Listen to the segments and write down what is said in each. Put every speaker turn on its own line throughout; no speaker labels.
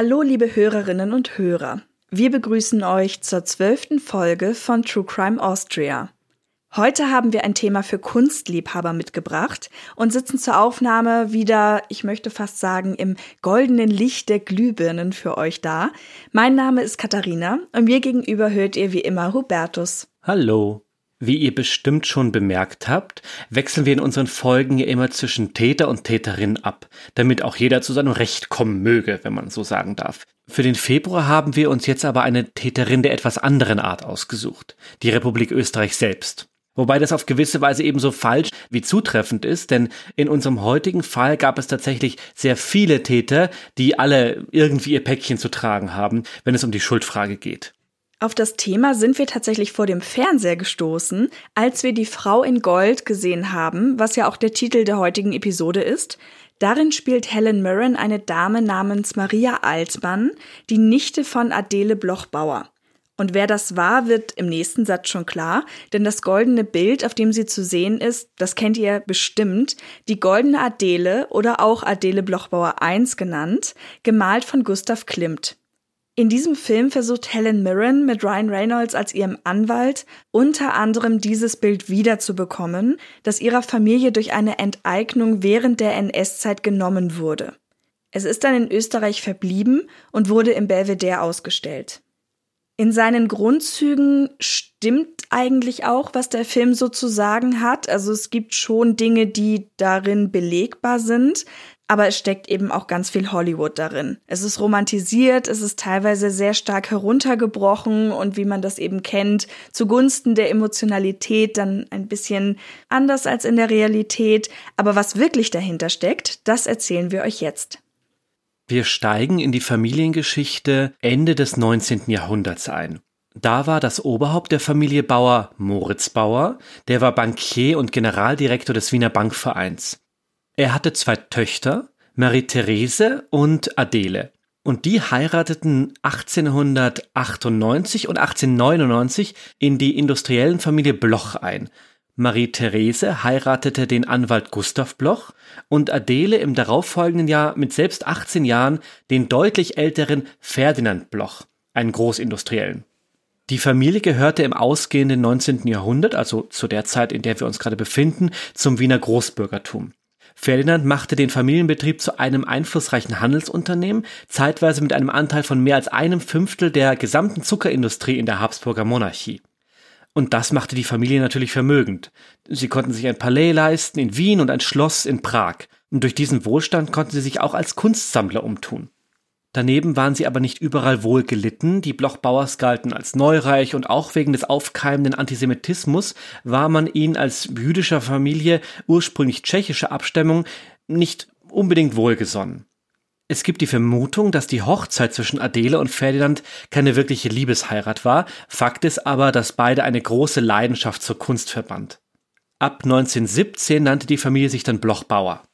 Hallo, liebe Hörerinnen und Hörer. Wir begrüßen euch zur zwölften Folge von True Crime Austria. Heute haben wir ein Thema für Kunstliebhaber mitgebracht und sitzen zur Aufnahme wieder, ich möchte fast sagen, im goldenen Licht der Glühbirnen für euch da. Mein Name ist Katharina und mir gegenüber hört ihr wie immer Hubertus.
Hallo. Wie ihr bestimmt schon bemerkt habt, wechseln wir in unseren Folgen ja immer zwischen Täter und Täterin ab, damit auch jeder zu seinem Recht kommen möge, wenn man so sagen darf. Für den Februar haben wir uns jetzt aber eine Täterin der etwas anderen Art ausgesucht, die Republik Österreich selbst. Wobei das auf gewisse Weise ebenso falsch wie zutreffend ist, denn in unserem heutigen Fall gab es tatsächlich sehr viele Täter, die alle irgendwie ihr Päckchen zu tragen haben, wenn es um die Schuldfrage geht.
Auf das Thema sind wir tatsächlich vor dem Fernseher gestoßen, als wir die Frau in Gold gesehen haben, was ja auch der Titel der heutigen Episode ist. Darin spielt Helen Mirren eine Dame namens Maria Altmann, die Nichte von Adele Blochbauer. Und wer das war, wird im nächsten Satz schon klar, denn das goldene Bild, auf dem sie zu sehen ist, das kennt ihr bestimmt, die goldene Adele oder auch Adele Blochbauer I genannt, gemalt von Gustav Klimt. In diesem Film versucht Helen Mirren mit Ryan Reynolds als ihrem Anwalt unter anderem dieses Bild wiederzubekommen, das ihrer Familie durch eine Enteignung während der NS-Zeit genommen wurde. Es ist dann in Österreich verblieben und wurde im Belvedere ausgestellt. In seinen Grundzügen stimmt eigentlich auch, was der Film so zu sagen hat. Also es gibt schon Dinge, die darin belegbar sind, aber es steckt eben auch ganz viel Hollywood darin. Es ist romantisiert, es ist teilweise sehr stark heruntergebrochen und wie man das eben kennt, zugunsten der Emotionalität dann ein bisschen anders als in der Realität. Aber was wirklich dahinter steckt, das erzählen wir euch jetzt.
Wir steigen in die Familiengeschichte Ende des 19. Jahrhunderts ein. Da war das Oberhaupt der Familie Bauer Moritz Bauer, der war Bankier und Generaldirektor des Wiener Bankvereins. Er hatte zwei Töchter, Marie-Therese und Adele. Und die heirateten 1898 und 1899 in die industriellen Familie Bloch ein. Marie-Therese heiratete den Anwalt Gustav Bloch und Adele im darauffolgenden Jahr mit selbst 18 Jahren den deutlich älteren Ferdinand Bloch, einen Großindustriellen. Die Familie gehörte im ausgehenden 19. Jahrhundert, also zu der Zeit, in der wir uns gerade befinden, zum Wiener Großbürgertum. Ferdinand machte den Familienbetrieb zu einem einflussreichen Handelsunternehmen, zeitweise mit einem Anteil von mehr als einem Fünftel der gesamten Zuckerindustrie in der Habsburger Monarchie. Und das machte die Familie natürlich vermögend. Sie konnten sich ein Palais leisten in Wien und ein Schloss in Prag. Und durch diesen Wohlstand konnten sie sich auch als Kunstsammler umtun. Daneben waren sie aber nicht überall wohl gelitten. Die Blochbauers galten als neureich und auch wegen des aufkeimenden Antisemitismus war man ihnen als jüdischer Familie ursprünglich tschechischer Abstammung nicht unbedingt wohlgesonnen. Es gibt die Vermutung, dass die Hochzeit zwischen Adele und Ferdinand keine wirkliche Liebesheirat war. Fakt ist aber, dass beide eine große Leidenschaft zur Kunst verband. Ab 1917 nannte die Familie sich dann Blochbauer.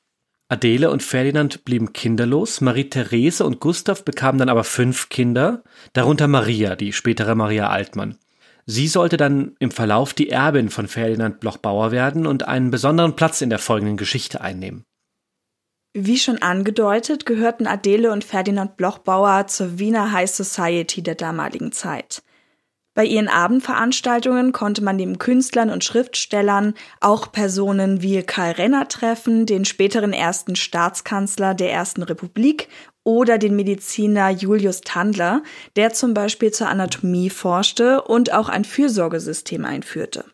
Adele und Ferdinand blieben kinderlos, Marie-Therese und Gustav bekamen dann aber fünf Kinder, darunter Maria, die spätere Maria Altmann. Sie sollte dann im Verlauf die Erbin von Ferdinand Bloch-Bauer werden und einen besonderen Platz in der folgenden Geschichte einnehmen.
Wie schon angedeutet, gehörten Adele und Ferdinand Bloch-Bauer zur Wiener High Society der damaligen Zeit. Bei ihren Abendveranstaltungen konnte man neben Künstlern und Schriftstellern auch Personen wie Karl Renner treffen, den späteren ersten Staatskanzler der Ersten Republik oder den Mediziner Julius Tandler, der zum Beispiel zur Anatomie forschte und auch ein Fürsorgesystem einführte.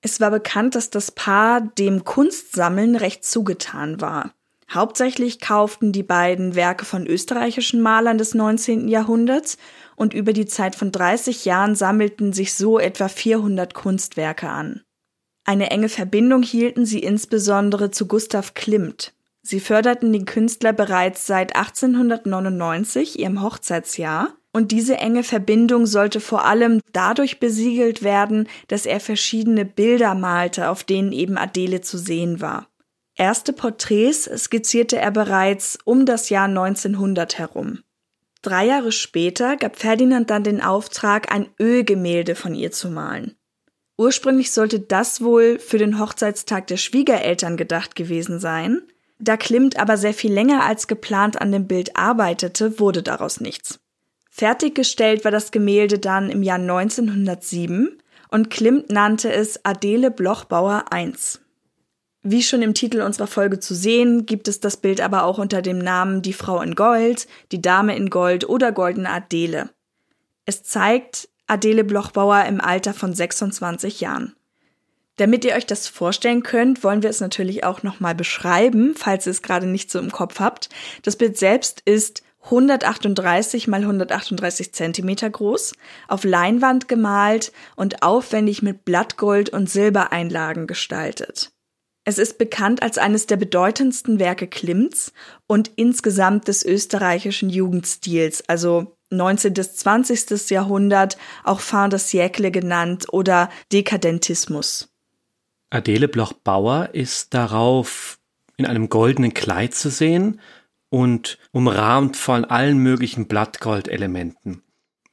Es war bekannt, dass das Paar dem Kunstsammeln recht zugetan war. Hauptsächlich kauften die beiden Werke von österreichischen Malern des 19. Jahrhunderts und über die Zeit von 30 Jahren sammelten sich so etwa 400 Kunstwerke an. Eine enge Verbindung hielten sie insbesondere zu Gustav Klimt. Sie förderten den Künstler bereits seit 1899, ihrem Hochzeitsjahr, und diese enge Verbindung sollte vor allem dadurch besiegelt werden, dass er verschiedene Bilder malte, auf denen eben Adele zu sehen war. Erste Porträts skizzierte er bereits um das Jahr 1900 herum. Drei Jahre später gab Ferdinand dann den Auftrag, ein Ölgemälde von ihr zu malen. Ursprünglich sollte das wohl für den Hochzeitstag der Schwiegereltern gedacht gewesen sein. Da Klimt aber sehr viel länger als geplant an dem Bild arbeitete, wurde daraus nichts. Fertiggestellt war das Gemälde dann im Jahr 1907 und Klimt nannte es Adele Blochbauer I. Wie schon im Titel unserer Folge zu sehen, gibt es das Bild aber auch unter dem Namen Die Frau in Gold, die Dame in Gold oder Goldene Adele. Es zeigt Adele Blochbauer im Alter von 26 Jahren. Damit ihr euch das vorstellen könnt, wollen wir es natürlich auch nochmal beschreiben, falls ihr es gerade nicht so im Kopf habt. Das Bild selbst ist 138 mal 138 Zentimeter groß, auf Leinwand gemalt und aufwendig mit Blattgold und Silbereinlagen gestaltet. Es ist bekannt als eines der bedeutendsten Werke Klimts und insgesamt des österreichischen Jugendstils, also 19. bis 20. Jahrhundert, auch Fin de siècle genannt oder Dekadentismus.
Adele Bloch-Bauer ist darauf in einem goldenen Kleid zu sehen und umrahmt von allen möglichen Blattgoldelementen.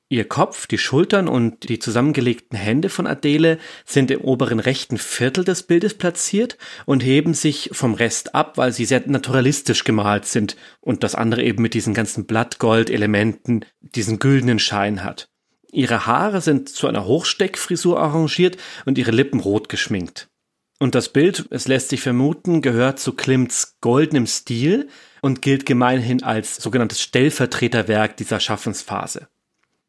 Ihr Kopf, die Schultern und die zusammengelegten Hände von Adele sind im oberen rechten Viertel des Bildes platziert und heben sich vom Rest ab, weil sie sehr naturalistisch gemalt sind und das andere eben mit diesen ganzen Blattgoldelementen diesen güldenen Schein hat. Ihre Haare sind zu einer Hochsteckfrisur arrangiert und ihre Lippen rot geschminkt. Und das Bild, es lässt sich vermuten, gehört zu Klimts goldenem Stil und gilt gemeinhin als sogenanntes Stellvertreterwerk dieser Schaffensphase.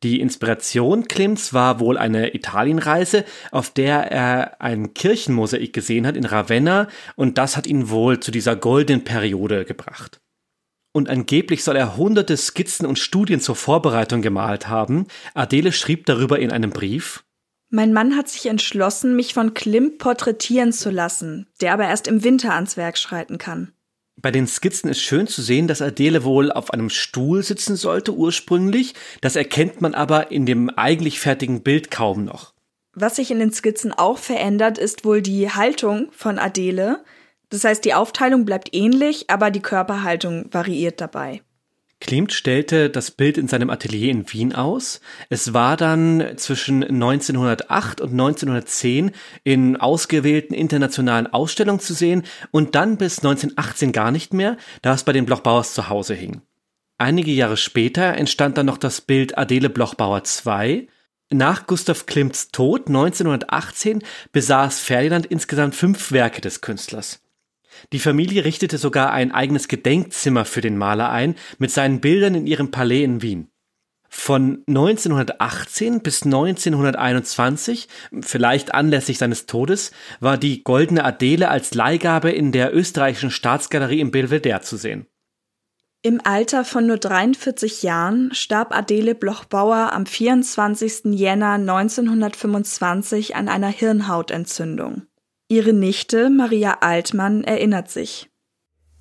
Die Inspiration Klimts war wohl eine Italienreise, auf der er ein Kirchenmosaik gesehen hat in Ravenna und das hat ihn wohl zu dieser goldenen Periode gebracht. Und angeblich soll er hunderte Skizzen und Studien zur Vorbereitung gemalt haben. Adele schrieb darüber in einem Brief,
mein Mann hat sich entschlossen, mich von Klimt porträtieren zu lassen, der aber erst im Winter ans Werk schreiten kann.
Bei den Skizzen ist schön zu sehen, dass Adele wohl auf einem Stuhl sitzen sollte ursprünglich. Das erkennt man aber in dem eigentlich fertigen Bild kaum noch.
Was sich in den Skizzen auch verändert, ist wohl die Haltung von Adele. Das heißt, die Aufteilung bleibt ähnlich, aber die Körperhaltung variiert dabei.
Klimt stellte das Bild in seinem Atelier in Wien aus. Es war dann zwischen 1908 und 1910 in ausgewählten internationalen Ausstellungen zu sehen und dann bis 1918 gar nicht mehr, da es bei den Blochbauers zu Hause hing. Einige Jahre später entstand dann noch das Bild Adele Blochbauer II. Nach Gustav Klimts Tod 1918 besaß Ferdinand insgesamt fünf Werke des Künstlers. Die Familie richtete sogar ein eigenes Gedenkzimmer für den Maler ein, mit seinen Bildern in ihrem Palais in Wien. Von 1918 bis 1921, vielleicht anlässlich seines Todes, war die Goldene Adele als Leihgabe in der österreichischen Staatsgalerie im Belvedere zu sehen.
Im Alter von nur 43 Jahren starb Adele Blochbauer am 24. Jänner 1925 an einer Hirnhautentzündung. Ihre Nichte Maria Altmann erinnert sich.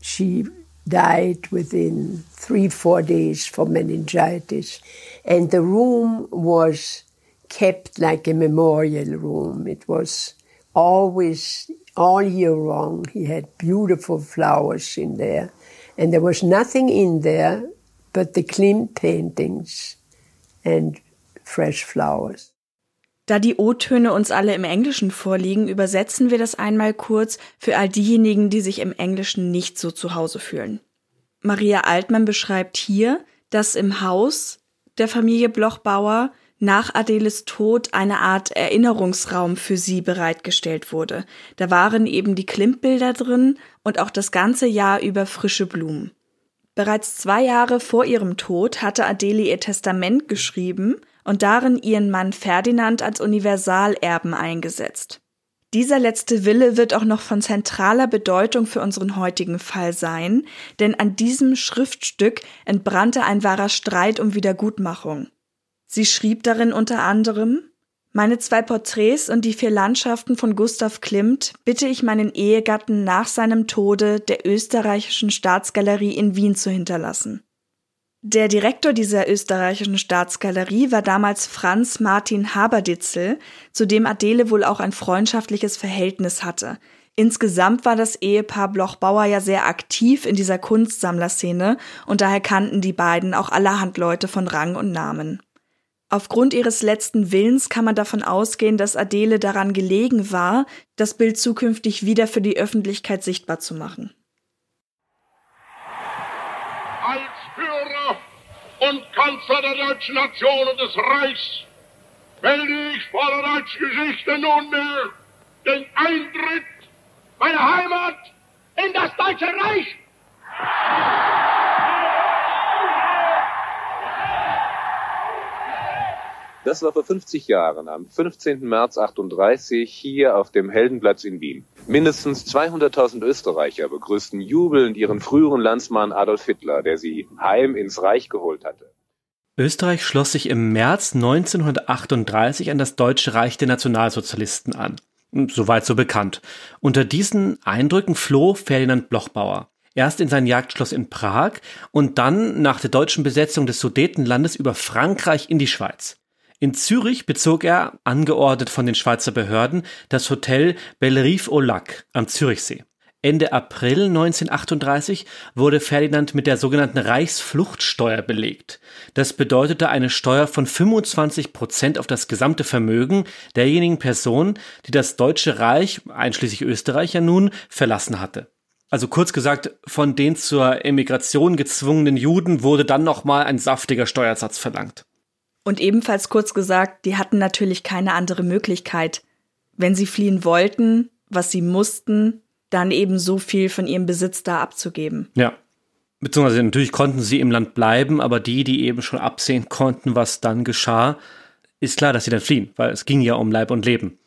She died within three, four days from meningitis. And the room was kept like a memorial room. It was always all year long. He had beautiful flowers in there. And there was nothing in there but the Klimt paintings and fresh flowers.
Da die O-Töne uns alle im Englischen vorliegen, übersetzen wir das einmal kurz für all diejenigen, die sich im Englischen nicht so zu Hause fühlen. Maria Altmann beschreibt hier, dass im Haus der Familie Blochbauer nach Adeles Tod eine Art Erinnerungsraum für sie bereitgestellt wurde. Da waren eben die Klimpbilder drin und auch das ganze Jahr über frische Blumen. Bereits zwei Jahre vor ihrem Tod hatte Adele ihr Testament geschrieben und darin ihren Mann Ferdinand als Universalerben eingesetzt. Dieser letzte Wille wird auch noch von zentraler Bedeutung für unseren heutigen Fall sein, denn an diesem Schriftstück entbrannte ein wahrer Streit um Wiedergutmachung. Sie schrieb darin unter anderem Meine zwei Porträts und die vier Landschaften von Gustav Klimt bitte ich meinen Ehegatten nach seinem Tode der österreichischen Staatsgalerie in Wien zu hinterlassen. Der Direktor dieser österreichischen Staatsgalerie war damals Franz Martin Haberditzel, zu dem Adele wohl auch ein freundschaftliches Verhältnis hatte. Insgesamt war das Ehepaar Bloch-Bauer ja sehr aktiv in dieser Kunstsammlerszene und daher kannten die beiden auch allerhand Leute von Rang und Namen. Aufgrund ihres letzten Willens kann man davon ausgehen, dass Adele daran gelegen war, das Bild zukünftig wieder für die Öffentlichkeit sichtbar zu machen.
Als Führer und Kanzler der deutschen Nation und des Reichs melde ich vor der deutschen Geschichte nunmehr den Eintritt meiner Heimat in das Deutsche Reich.
Das war vor 50 Jahren, am 15. März 38, hier auf dem Heldenplatz in Wien. Mindestens 200.000 Österreicher begrüßten jubelnd ihren früheren Landsmann Adolf Hitler, der sie heim ins Reich geholt hatte.
Österreich schloss sich im März 1938 an das Deutsche Reich der Nationalsozialisten an. Soweit so bekannt. Unter diesen Eindrücken floh Ferdinand Blochbauer. Erst in sein Jagdschloss in Prag und dann nach der deutschen Besetzung des Sudetenlandes über Frankreich in die Schweiz. In Zürich bezog er, angeordnet von den Schweizer Behörden, das Hotel Bellerive au Lac am Zürichsee. Ende April 1938 wurde Ferdinand mit der sogenannten Reichsfluchtsteuer belegt. Das bedeutete eine Steuer von 25 Prozent auf das gesamte Vermögen derjenigen Person, die das Deutsche Reich, einschließlich Österreich ja nun, verlassen hatte. Also kurz gesagt, von den zur Emigration gezwungenen Juden wurde dann nochmal ein saftiger Steuersatz verlangt.
Und ebenfalls kurz gesagt, die hatten natürlich keine andere Möglichkeit. Wenn sie fliehen wollten, was sie mussten, dann eben so viel von ihrem Besitz da abzugeben.
Ja. Beziehungsweise natürlich konnten sie im Land bleiben, aber die, die eben schon absehen konnten, was dann geschah, ist klar, dass sie dann fliehen, weil es ging ja um Leib und Leben.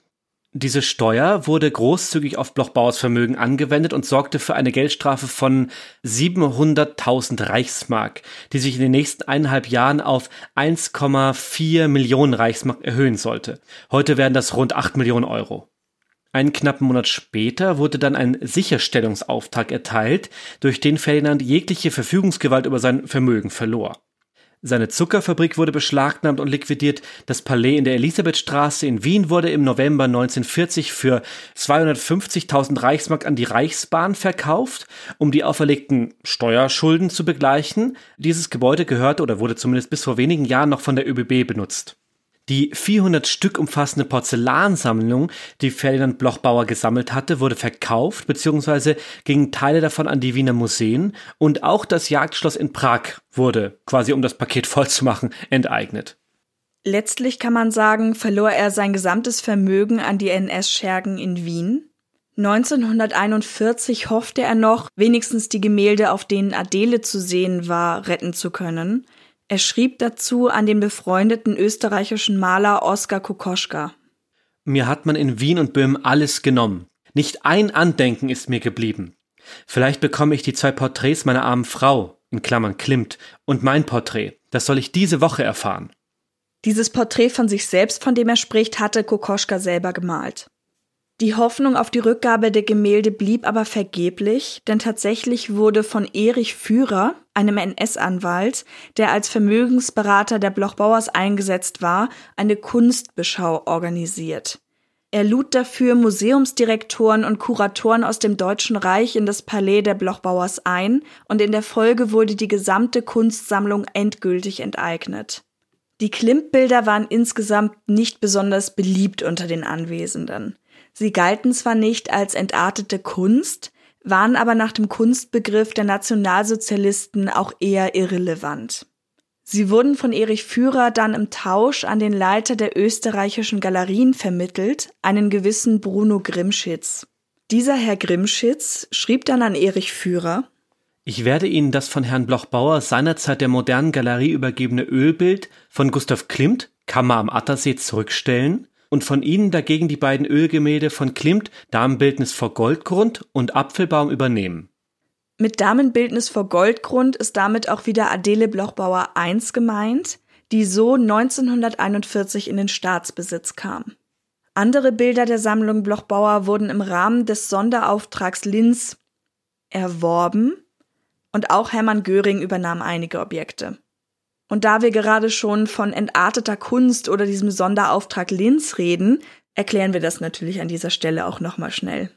Diese Steuer wurde großzügig auf Bloch-Bauers Vermögen angewendet und sorgte für eine Geldstrafe von 700.000 Reichsmark, die sich in den nächsten eineinhalb Jahren auf 1,4 Millionen Reichsmark erhöhen sollte. Heute wären das rund 8 Millionen Euro. Einen knappen Monat später wurde dann ein Sicherstellungsauftrag erteilt, durch den Ferdinand jegliche Verfügungsgewalt über sein Vermögen verlor. Seine Zuckerfabrik wurde beschlagnahmt und liquidiert. Das Palais in der Elisabethstraße in Wien wurde im November 1940 für 250.000 Reichsmark an die Reichsbahn verkauft, um die auferlegten Steuerschulden zu begleichen. Dieses Gebäude gehörte oder wurde zumindest bis vor wenigen Jahren noch von der ÖBB benutzt. Die 400 Stück umfassende Porzellansammlung, die Ferdinand Blochbauer gesammelt hatte, wurde verkauft bzw. gingen Teile davon an die Wiener Museen und auch das Jagdschloss in Prag wurde, quasi um das Paket vollzumachen, enteignet.
Letztlich kann man sagen, verlor er sein gesamtes Vermögen an die NS-Schergen in Wien. 1941 hoffte er noch, wenigstens die Gemälde, auf denen Adele zu sehen war, retten zu können. Er schrieb dazu an den befreundeten österreichischen Maler Oskar Kokoschka.
Mir hat man in Wien und Böhmen alles genommen. Nicht ein Andenken ist mir geblieben. Vielleicht bekomme ich die zwei Porträts meiner armen Frau, in Klammern Klimt, und mein Porträt. Das soll ich diese Woche erfahren.
Dieses Porträt von sich selbst, von dem er spricht, hatte Kokoschka selber gemalt. Die Hoffnung auf die Rückgabe der Gemälde blieb aber vergeblich, denn tatsächlich wurde von Erich Führer, einem NS-Anwalt, der als Vermögensberater der Blochbauers eingesetzt war, eine Kunstbeschau organisiert. Er lud dafür Museumsdirektoren und Kuratoren aus dem Deutschen Reich in das Palais der Blochbauers ein, und in der Folge wurde die gesamte Kunstsammlung endgültig enteignet. Die Klimt-Bilder waren insgesamt nicht besonders beliebt unter den Anwesenden. Sie galten zwar nicht als entartete Kunst, waren aber nach dem Kunstbegriff der Nationalsozialisten auch eher irrelevant. Sie wurden von Erich Führer dann im Tausch an den Leiter der österreichischen Galerien vermittelt, einen gewissen Bruno Grimschitz. Dieser Herr Grimschitz schrieb dann an Erich Führer
Ich werde Ihnen das von Herrn Bloch-Bauer seinerzeit der modernen Galerie übergebene Ölbild von Gustav Klimt, Kammer am Attersee, zurückstellen und von ihnen dagegen die beiden Ölgemälde von Klimt Damenbildnis vor Goldgrund und Apfelbaum übernehmen.
Mit Damenbildnis vor Goldgrund ist damit auch wieder Adele Blochbauer I gemeint, die so 1941 in den Staatsbesitz kam. Andere Bilder der Sammlung Blochbauer wurden im Rahmen des Sonderauftrags Linz erworben und auch Hermann Göring übernahm einige Objekte. Und da wir gerade schon von entarteter Kunst oder diesem Sonderauftrag Linz reden, erklären wir das natürlich an dieser Stelle auch nochmal schnell.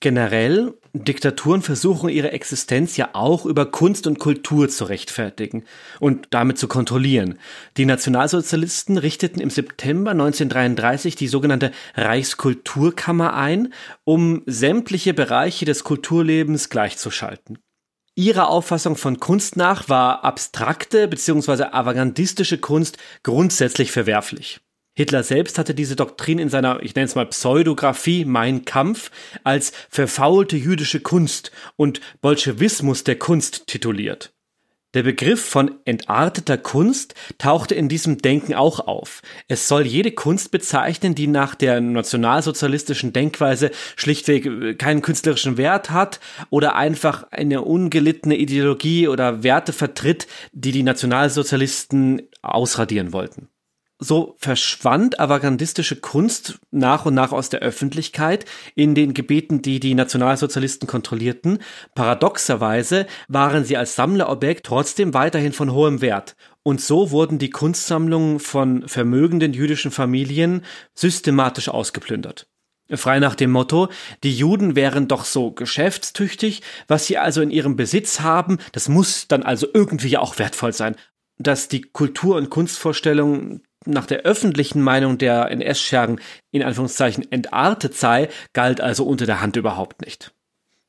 Generell, Diktaturen versuchen ihre Existenz ja auch über Kunst und Kultur zu rechtfertigen und damit zu kontrollieren. Die Nationalsozialisten richteten im September 1933 die sogenannte Reichskulturkammer ein, um sämtliche Bereiche des Kulturlebens gleichzuschalten. Ihrer Auffassung von Kunst nach war abstrakte bzw. avantgardistische Kunst grundsätzlich verwerflich. Hitler selbst hatte diese Doktrin in seiner, ich nenne es mal Pseudographie Mein Kampf als verfaulte jüdische Kunst und Bolschewismus der Kunst tituliert. Der Begriff von entarteter Kunst tauchte in diesem Denken auch auf. Es soll jede Kunst bezeichnen, die nach der nationalsozialistischen Denkweise schlichtweg äh, keinen künstlerischen Wert hat oder einfach eine ungelittene Ideologie oder Werte vertritt, die die Nationalsozialisten ausradieren wollten. So verschwand avantgardistische Kunst nach und nach aus der Öffentlichkeit in den Gebieten, die die Nationalsozialisten kontrollierten. Paradoxerweise waren sie als Sammlerobjekt trotzdem weiterhin von hohem Wert. Und so wurden die Kunstsammlungen von vermögenden jüdischen Familien systematisch ausgeplündert. Frei nach dem Motto, die Juden wären doch so geschäftstüchtig, was sie also in ihrem Besitz haben, das muss dann also irgendwie auch wertvoll sein. Dass die Kultur- und Kunstvorstellungen nach der öffentlichen Meinung der NS-Schergen in Anführungszeichen entartet sei, galt also unter der Hand überhaupt nicht.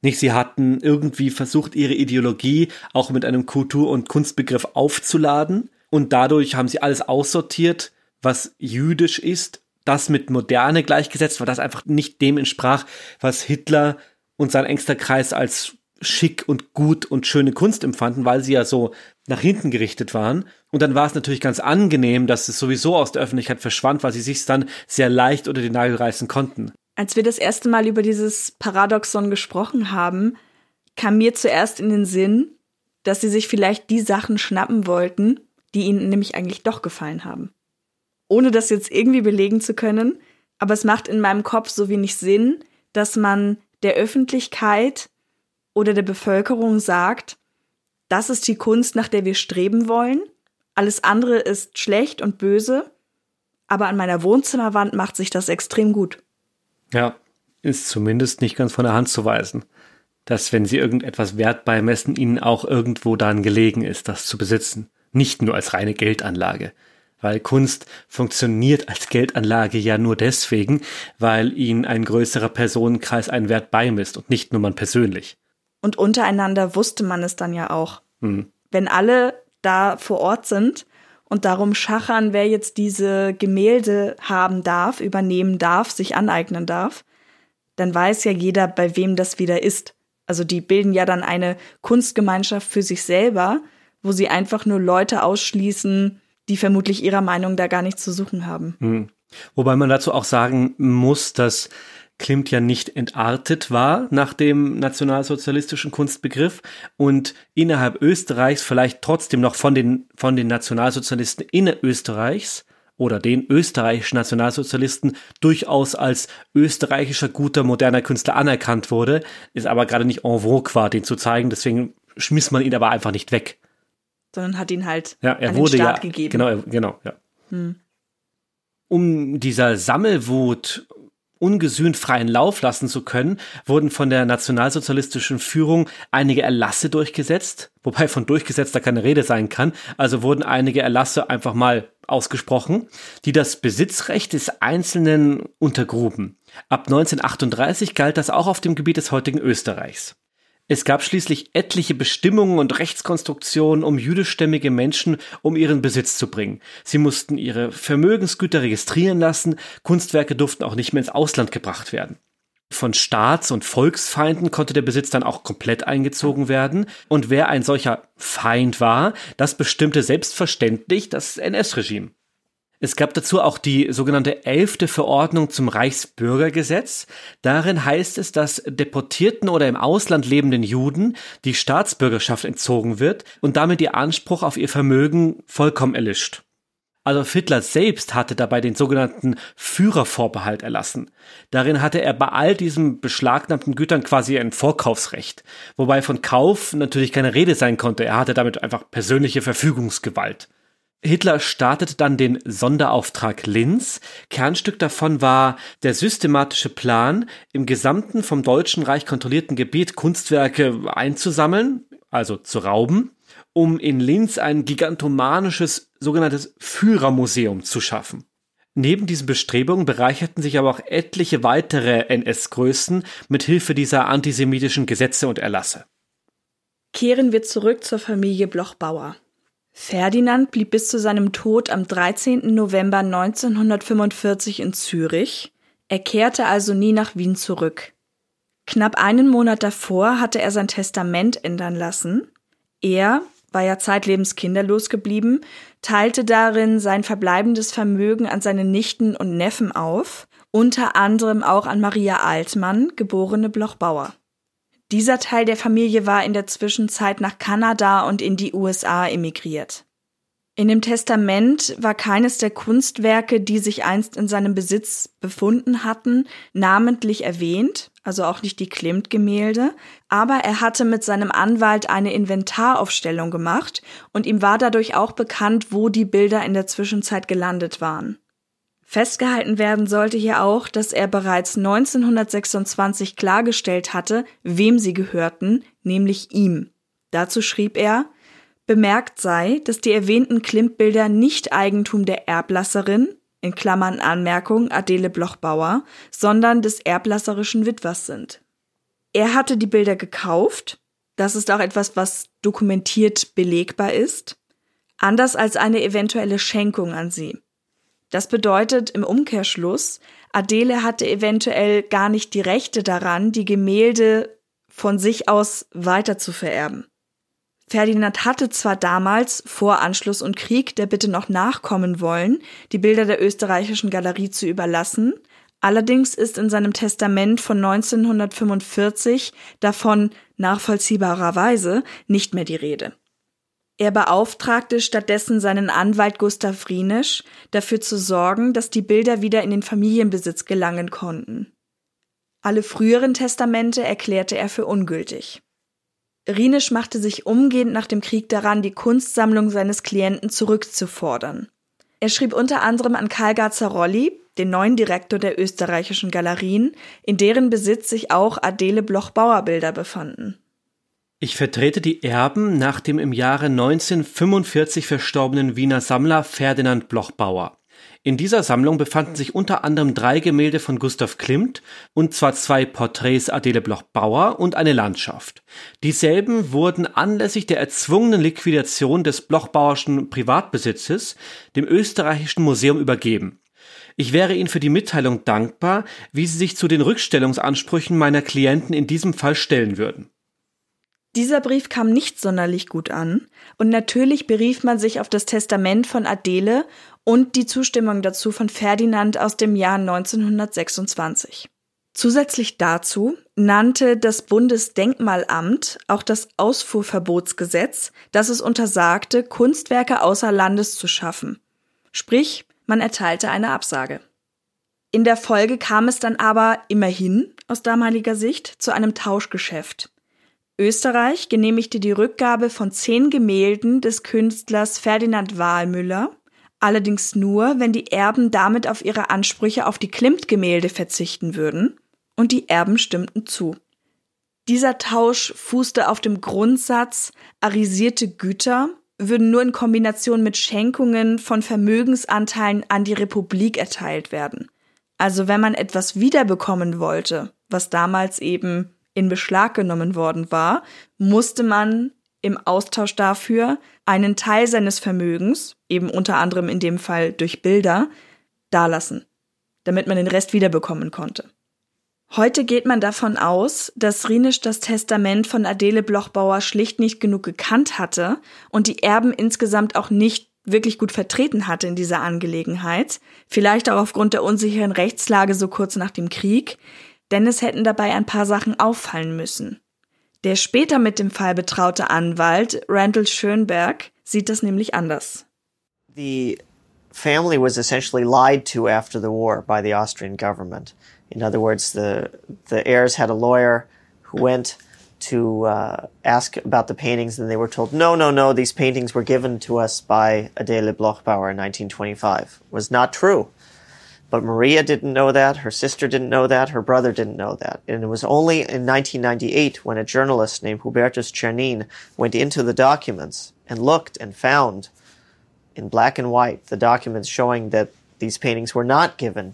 Nicht, sie hatten irgendwie versucht, ihre Ideologie auch mit einem Kultur- und Kunstbegriff aufzuladen und dadurch haben sie alles aussortiert, was jüdisch ist, das mit Moderne gleichgesetzt, weil das einfach nicht dem entsprach, was Hitler und sein engster Kreis als schick und gut und schöne Kunst empfanden, weil sie ja so nach hinten gerichtet waren. Und dann war es natürlich ganz angenehm, dass es sowieso aus der Öffentlichkeit verschwand, weil sie sich dann sehr leicht unter den Nagel reißen konnten.
Als wir das erste Mal über dieses Paradoxon gesprochen haben, kam mir zuerst in den Sinn, dass sie sich vielleicht die Sachen schnappen wollten, die ihnen nämlich eigentlich doch gefallen haben. Ohne das jetzt irgendwie belegen zu können, aber es macht in meinem Kopf so wenig Sinn, dass man der Öffentlichkeit oder der Bevölkerung sagt, das ist die Kunst, nach der wir streben wollen, alles andere ist schlecht und böse, aber an meiner Wohnzimmerwand macht sich das extrem gut.
Ja, ist zumindest nicht ganz von der Hand zu weisen, dass wenn sie irgendetwas Wert beimessen, ihnen auch irgendwo daran gelegen ist, das zu besitzen, nicht nur als reine Geldanlage weil Kunst funktioniert als Geldanlage ja nur deswegen, weil ihnen ein größerer Personenkreis einen Wert beimisst und nicht nur man persönlich.
Und untereinander wusste man es dann ja auch. Mhm. Wenn alle da vor Ort sind und darum schachern, wer jetzt diese Gemälde haben darf, übernehmen darf, sich aneignen darf, dann weiß ja jeder, bei wem das wieder ist. Also die bilden ja dann eine Kunstgemeinschaft für sich selber, wo sie einfach nur Leute ausschließen, die vermutlich ihrer Meinung da gar nichts zu suchen haben.
Hm. Wobei man dazu auch sagen muss, dass Klimt ja nicht entartet war nach dem nationalsozialistischen Kunstbegriff und innerhalb Österreichs vielleicht trotzdem noch von den, von den Nationalsozialisten innerösterreichs oder den österreichischen Nationalsozialisten durchaus als österreichischer guter moderner Künstler anerkannt wurde, ist aber gerade nicht en vogue war, den zu zeigen, deswegen schmiss man ihn aber einfach nicht weg.
Sondern hat ihn halt
ja, er an wurde den Staat ja, gegeben. Genau, genau, ja. Hm. Um dieser Sammelwut ungesühnt freien Lauf lassen zu können, wurden von der nationalsozialistischen Führung einige Erlasse durchgesetzt, wobei von durchgesetzter keine Rede sein kann, also wurden einige Erlasse einfach mal ausgesprochen, die das Besitzrecht des Einzelnen untergruben. Ab 1938 galt das auch auf dem Gebiet des heutigen Österreichs. Es gab schließlich etliche Bestimmungen und Rechtskonstruktionen, um jüdischstämmige Menschen um ihren Besitz zu bringen. Sie mussten ihre Vermögensgüter registrieren lassen, Kunstwerke durften auch nicht mehr ins Ausland gebracht werden. Von Staats- und Volksfeinden konnte der Besitz dann auch komplett eingezogen werden. Und wer ein solcher Feind war, das bestimmte selbstverständlich das NS-Regime. Es gab dazu auch die sogenannte elfte Verordnung zum Reichsbürgergesetz. Darin heißt es, dass deportierten oder im Ausland lebenden Juden die Staatsbürgerschaft entzogen wird und damit ihr Anspruch auf ihr Vermögen vollkommen erlischt. Adolf Hitler selbst hatte dabei den sogenannten Führervorbehalt erlassen. Darin hatte er bei all diesen beschlagnahmten Gütern quasi ein Vorkaufsrecht, wobei von Kauf natürlich keine Rede sein konnte. Er hatte damit einfach persönliche Verfügungsgewalt. Hitler startete dann den Sonderauftrag Linz. Kernstück davon war der systematische Plan, im gesamten vom Deutschen Reich kontrollierten Gebiet Kunstwerke einzusammeln, also zu rauben, um in Linz ein gigantomanisches sogenanntes Führermuseum zu schaffen. Neben diesen Bestrebungen bereicherten sich aber auch etliche weitere NS-Größen mit Hilfe dieser antisemitischen Gesetze und Erlasse.
Kehren wir zurück zur Familie Bloch-Bauer. Ferdinand blieb bis zu seinem Tod am 13. November 1945 in Zürich. Er kehrte also nie nach Wien zurück. Knapp einen Monat davor hatte er sein Testament ändern lassen. Er, war ja zeitlebens kinderlos geblieben, teilte darin sein verbleibendes Vermögen an seine Nichten und Neffen auf, unter anderem auch an Maria Altmann, geborene Blochbauer. Dieser Teil der Familie war in der Zwischenzeit nach Kanada und in die USA emigriert. In dem Testament war keines der Kunstwerke, die sich einst in seinem Besitz befunden hatten, namentlich erwähnt, also auch nicht die Klimt-Gemälde, aber er hatte mit seinem Anwalt eine Inventaraufstellung gemacht und ihm war dadurch auch bekannt, wo die Bilder in der Zwischenzeit gelandet waren. Festgehalten werden sollte hier auch, dass er bereits 1926 klargestellt hatte, wem sie gehörten, nämlich ihm. Dazu schrieb er, Bemerkt sei, dass die erwähnten Klimt-Bilder nicht Eigentum der Erblasserin, in Klammern Anmerkung Adele Blochbauer, sondern des erblasserischen Witwers sind. Er hatte die Bilder gekauft, das ist auch etwas, was dokumentiert belegbar ist, anders als eine eventuelle Schenkung an sie. Das bedeutet im Umkehrschluss, Adele hatte eventuell gar nicht die Rechte daran, die Gemälde von sich aus weiter zu vererben. Ferdinand hatte zwar damals, vor Anschluss und Krieg, der Bitte noch nachkommen wollen, die Bilder der österreichischen Galerie zu überlassen, allerdings ist in seinem Testament von 1945 davon nachvollziehbarerweise nicht mehr die Rede. Er beauftragte stattdessen seinen Anwalt Gustav Rienisch, dafür zu sorgen, dass die Bilder wieder in den Familienbesitz gelangen konnten. Alle früheren Testamente erklärte er für ungültig. Rienisch machte sich umgehend nach dem Krieg daran, die Kunstsammlung seines Klienten zurückzufordern. Er schrieb unter anderem an Karl Gazzarolli, den neuen Direktor der österreichischen Galerien, in deren Besitz sich auch Adele Bloch-Bauer Bilder befanden.
Ich vertrete die Erben nach dem im Jahre 1945 verstorbenen Wiener Sammler Ferdinand Bloch-Bauer. In dieser Sammlung befanden sich unter anderem drei Gemälde von Gustav Klimt, und zwar zwei Porträts Adele Bloch-Bauer und eine Landschaft. Dieselben wurden anlässlich der erzwungenen Liquidation des Bloch-Bauerschen Privatbesitzes dem österreichischen Museum übergeben. Ich wäre Ihnen für die Mitteilung dankbar, wie Sie sich zu den Rückstellungsansprüchen meiner Klienten in diesem Fall stellen würden.
Dieser Brief kam nicht sonderlich gut an, und natürlich berief man sich auf das Testament von Adele und die Zustimmung dazu von Ferdinand aus dem Jahr 1926. Zusätzlich dazu nannte das Bundesdenkmalamt auch das Ausfuhrverbotsgesetz, das es untersagte, Kunstwerke außer Landes zu schaffen. Sprich, man erteilte eine Absage. In der Folge kam es dann aber immerhin aus damaliger Sicht zu einem Tauschgeschäft. Österreich genehmigte die Rückgabe von zehn Gemälden des Künstlers Ferdinand Wahlmüller allerdings nur, wenn die Erben damit auf ihre Ansprüche auf die Klimt-Gemälde verzichten würden, und die Erben stimmten zu. Dieser Tausch fußte auf dem Grundsatz, arisierte Güter würden nur in Kombination mit Schenkungen von Vermögensanteilen an die Republik erteilt werden. Also wenn man etwas wiederbekommen wollte, was damals eben in Beschlag genommen worden war, musste man im Austausch dafür einen Teil seines Vermögens, eben unter anderem in dem Fall durch Bilder, dalassen, damit man den Rest wiederbekommen konnte. Heute geht man davon aus, dass Rienisch das Testament von Adele Blochbauer schlicht nicht genug gekannt hatte und die Erben insgesamt auch nicht wirklich gut vertreten hatte in dieser Angelegenheit, vielleicht auch aufgrund der unsicheren Rechtslage so kurz nach dem Krieg, denn es hätten dabei ein paar Sachen auffallen müssen. Der später mit dem Fall betraute Anwalt Randall Schönberg sieht das nämlich anders.
The family was essentially lied to after the war by the Austrian government. In other words, the the heirs had a lawyer who went to uh, ask about the paintings, and they were told, "No, no, no. These paintings were given to us by Adele Blochbauer in 1925." It was not true. But Maria didn't know that, her sister didn't know that, her brother didn't know that. And it was only in 1998 when a journalist named Hubertus Czernin went into the documents and looked and found in black and white the documents showing that these paintings were not given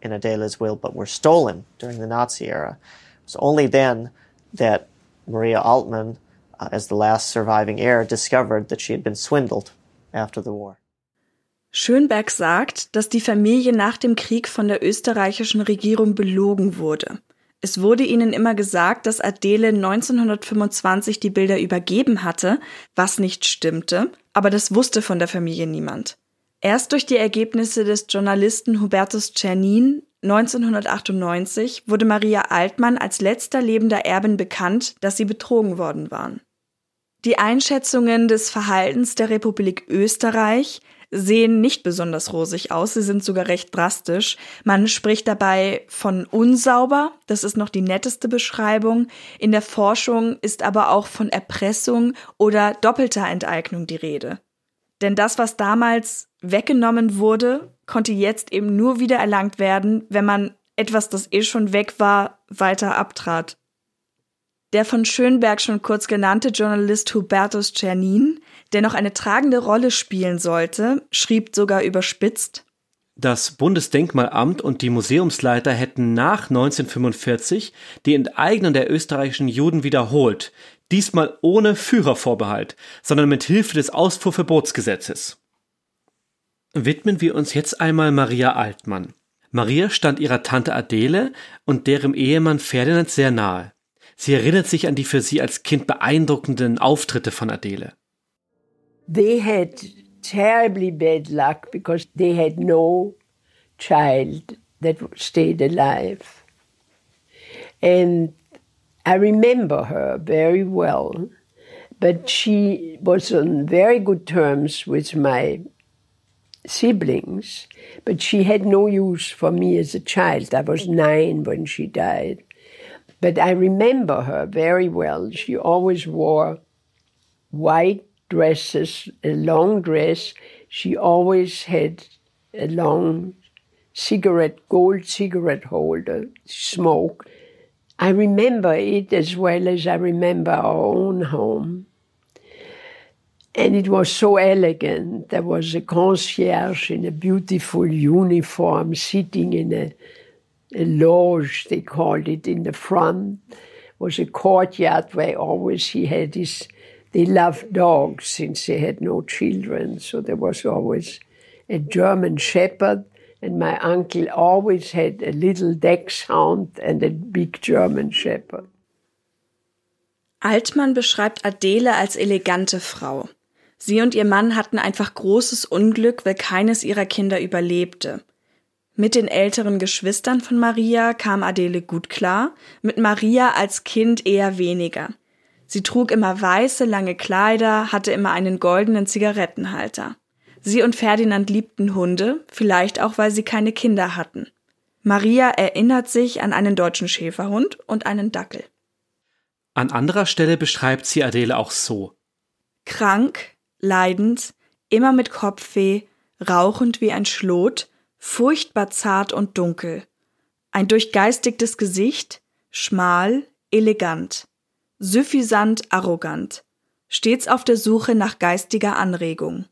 in Adela's will but were stolen during the Nazi era. It was only then that Maria Altman, uh, as the last surviving heir, discovered that she had been swindled after the war.
Schönberg sagt, dass die Familie nach dem Krieg von der österreichischen Regierung belogen wurde. Es wurde ihnen immer gesagt, dass Adele 1925 die Bilder übergeben hatte, was nicht stimmte, aber das wusste von der Familie niemand. Erst durch die Ergebnisse des Journalisten Hubertus Czernin 1998 wurde Maria Altmann als letzter lebender Erbin bekannt, dass sie betrogen worden waren. Die Einschätzungen des Verhaltens der Republik Österreich sehen nicht besonders rosig aus, sie sind sogar recht drastisch. Man spricht dabei von unsauber, das ist noch die netteste Beschreibung. In der Forschung ist aber auch von Erpressung oder doppelter Enteignung die Rede. Denn das, was damals weggenommen wurde, konnte jetzt eben nur wieder erlangt werden, wenn man etwas, das eh schon weg war, weiter abtrat. Der von Schönberg schon kurz genannte Journalist Hubertus Czernin der noch eine tragende Rolle spielen sollte, schrieb sogar überspitzt,
das Bundesdenkmalamt und die Museumsleiter hätten nach 1945 die Enteignung der österreichischen Juden wiederholt, diesmal ohne Führervorbehalt, sondern mit Hilfe des Ausfuhrverbotsgesetzes. Widmen wir uns jetzt einmal Maria Altmann. Maria stand ihrer Tante Adele und deren Ehemann Ferdinand sehr nahe. Sie erinnert sich an die für sie als Kind beeindruckenden Auftritte von Adele.
they had terribly bad luck because they had no child that stayed alive. And I remember her very well, but she was on very good terms with my siblings, but she had no use for me as a child. I was nine when she died. But I remember her very well. She always wore white dresses, a long dress. She always had a long cigarette, gold cigarette holder, smoke. I remember it as well as I remember our own home. And it was so elegant. There was a concierge in a beautiful uniform sitting in a, a lodge, they called it, in the front. It was a courtyard where always he had his they loved dogs since they had no children. So there was always a German shepherd, and my uncle always had a little dachshund and a big German shepherd.
Altmann beschreibt Adele als elegante Frau. Sie und ihr Mann hatten einfach großes Unglück, weil keines ihrer Kinder überlebte. Mit den älteren Geschwistern von Maria kam Adele gut klar, mit Maria als Kind eher weniger. Sie trug immer weiße, lange Kleider, hatte immer einen goldenen Zigarettenhalter. Sie und Ferdinand liebten Hunde, vielleicht auch, weil sie keine Kinder hatten. Maria erinnert sich an einen deutschen Schäferhund und einen Dackel.
An anderer Stelle beschreibt sie Adele auch so.
Krank, leidend, immer mit Kopfweh, rauchend wie ein Schlot, furchtbar zart und dunkel. Ein durchgeistigtes Gesicht, schmal, elegant suffisant arrogant, stets auf der Suche nach geistiger Anregung.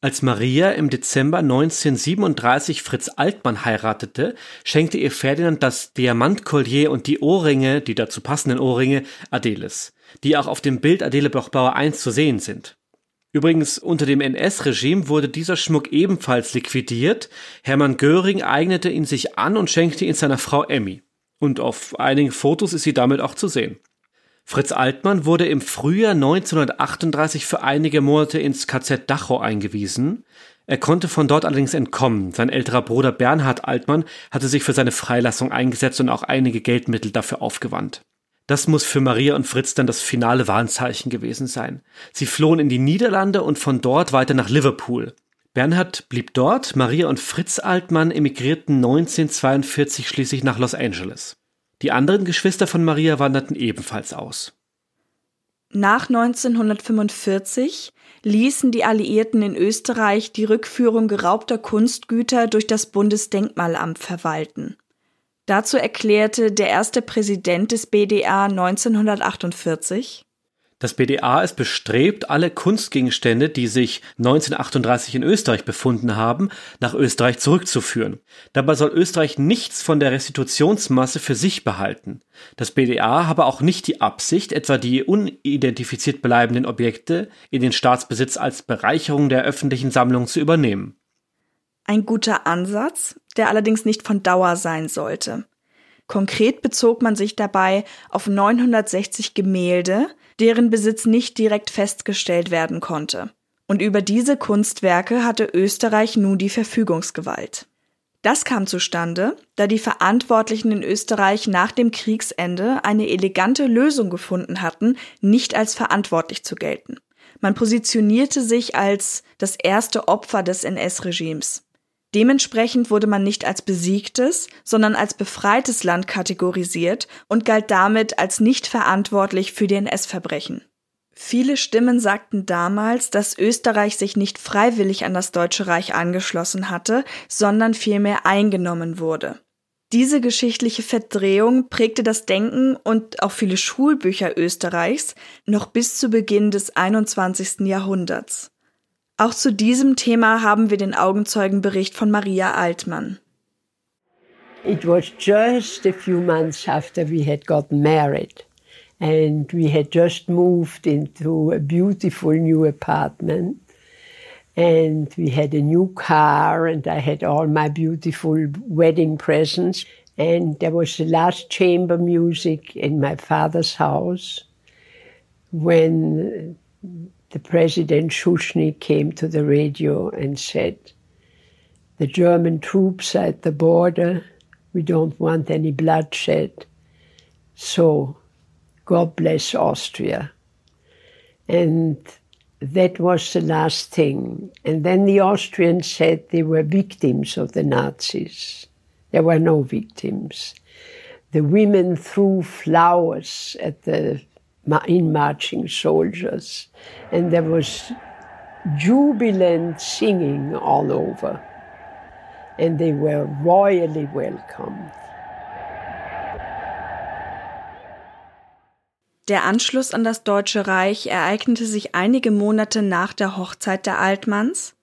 Als Maria im Dezember 1937 Fritz Altmann heiratete, schenkte ihr Ferdinand das Diamantkollier und die Ohrringe, die dazu passenden Ohrringe, Adeles, die auch auf dem Bild Adele Blochbauer I zu sehen sind. Übrigens, unter dem NS-Regime wurde dieser Schmuck ebenfalls liquidiert. Hermann Göring eignete ihn sich an und schenkte ihn seiner Frau Emmy. Und auf einigen Fotos ist sie damit auch zu sehen. Fritz Altmann wurde im Frühjahr 1938 für einige Monate ins KZ Dachau eingewiesen. Er konnte von dort allerdings entkommen. Sein älterer Bruder Bernhard Altmann hatte sich für seine Freilassung eingesetzt und auch einige Geldmittel dafür aufgewandt. Das muss für Maria und Fritz dann das finale Warnzeichen gewesen sein. Sie flohen in die Niederlande und von dort weiter nach Liverpool. Bernhard blieb dort, Maria und Fritz Altmann emigrierten 1942 schließlich nach Los Angeles. Die anderen Geschwister von Maria wanderten ebenfalls aus.
Nach 1945 ließen die Alliierten in Österreich die Rückführung geraubter Kunstgüter durch das Bundesdenkmalamt verwalten. Dazu erklärte der erste Präsident des BDA 1948
das BDA ist bestrebt, alle Kunstgegenstände, die sich 1938 in Österreich befunden haben, nach Österreich zurückzuführen. Dabei soll Österreich nichts von der Restitutionsmasse für sich behalten. Das BDA habe auch nicht die Absicht, etwa die unidentifiziert bleibenden Objekte in den Staatsbesitz als Bereicherung der öffentlichen Sammlung zu übernehmen.
Ein guter Ansatz, der allerdings nicht von Dauer sein sollte. Konkret bezog man sich dabei auf 960 Gemälde, deren Besitz nicht direkt festgestellt werden konnte. Und über diese Kunstwerke hatte Österreich nun die Verfügungsgewalt. Das kam zustande, da die Verantwortlichen in Österreich nach dem Kriegsende eine elegante Lösung gefunden hatten, nicht als verantwortlich zu gelten. Man positionierte sich als das erste Opfer des NS-Regimes. Dementsprechend wurde man nicht als besiegtes, sondern als befreites Land kategorisiert und galt damit als nicht verantwortlich für die NS-Verbrechen. Viele Stimmen sagten damals, dass Österreich sich nicht freiwillig an das Deutsche Reich angeschlossen hatte, sondern vielmehr eingenommen wurde. Diese geschichtliche Verdrehung prägte das Denken und auch viele Schulbücher Österreichs noch bis zu Beginn des 21. Jahrhunderts. Auch zu diesem Thema haben wir den Augenzeugenbericht von Maria Altmann.
It was just a few months after we had gotten married. And we had just moved into a beautiful new apartment. And we had a new car, and I had all my beautiful wedding presents. And there was the last chamber music in my father's house when the President Schuschnigg came to the radio and said, The German troops are at the border. We don't want any bloodshed. So, God bless Austria. And that was the last thing. And then the Austrians said they were victims of the Nazis. There were no victims. The women threw flowers at the in marching soldiers. And there was jubilant singing all over. And they were royally welcomed.
Der Anschluss an das Deutsche Reich ereignete sich einige Monate nach der Hochzeit der Altmanns.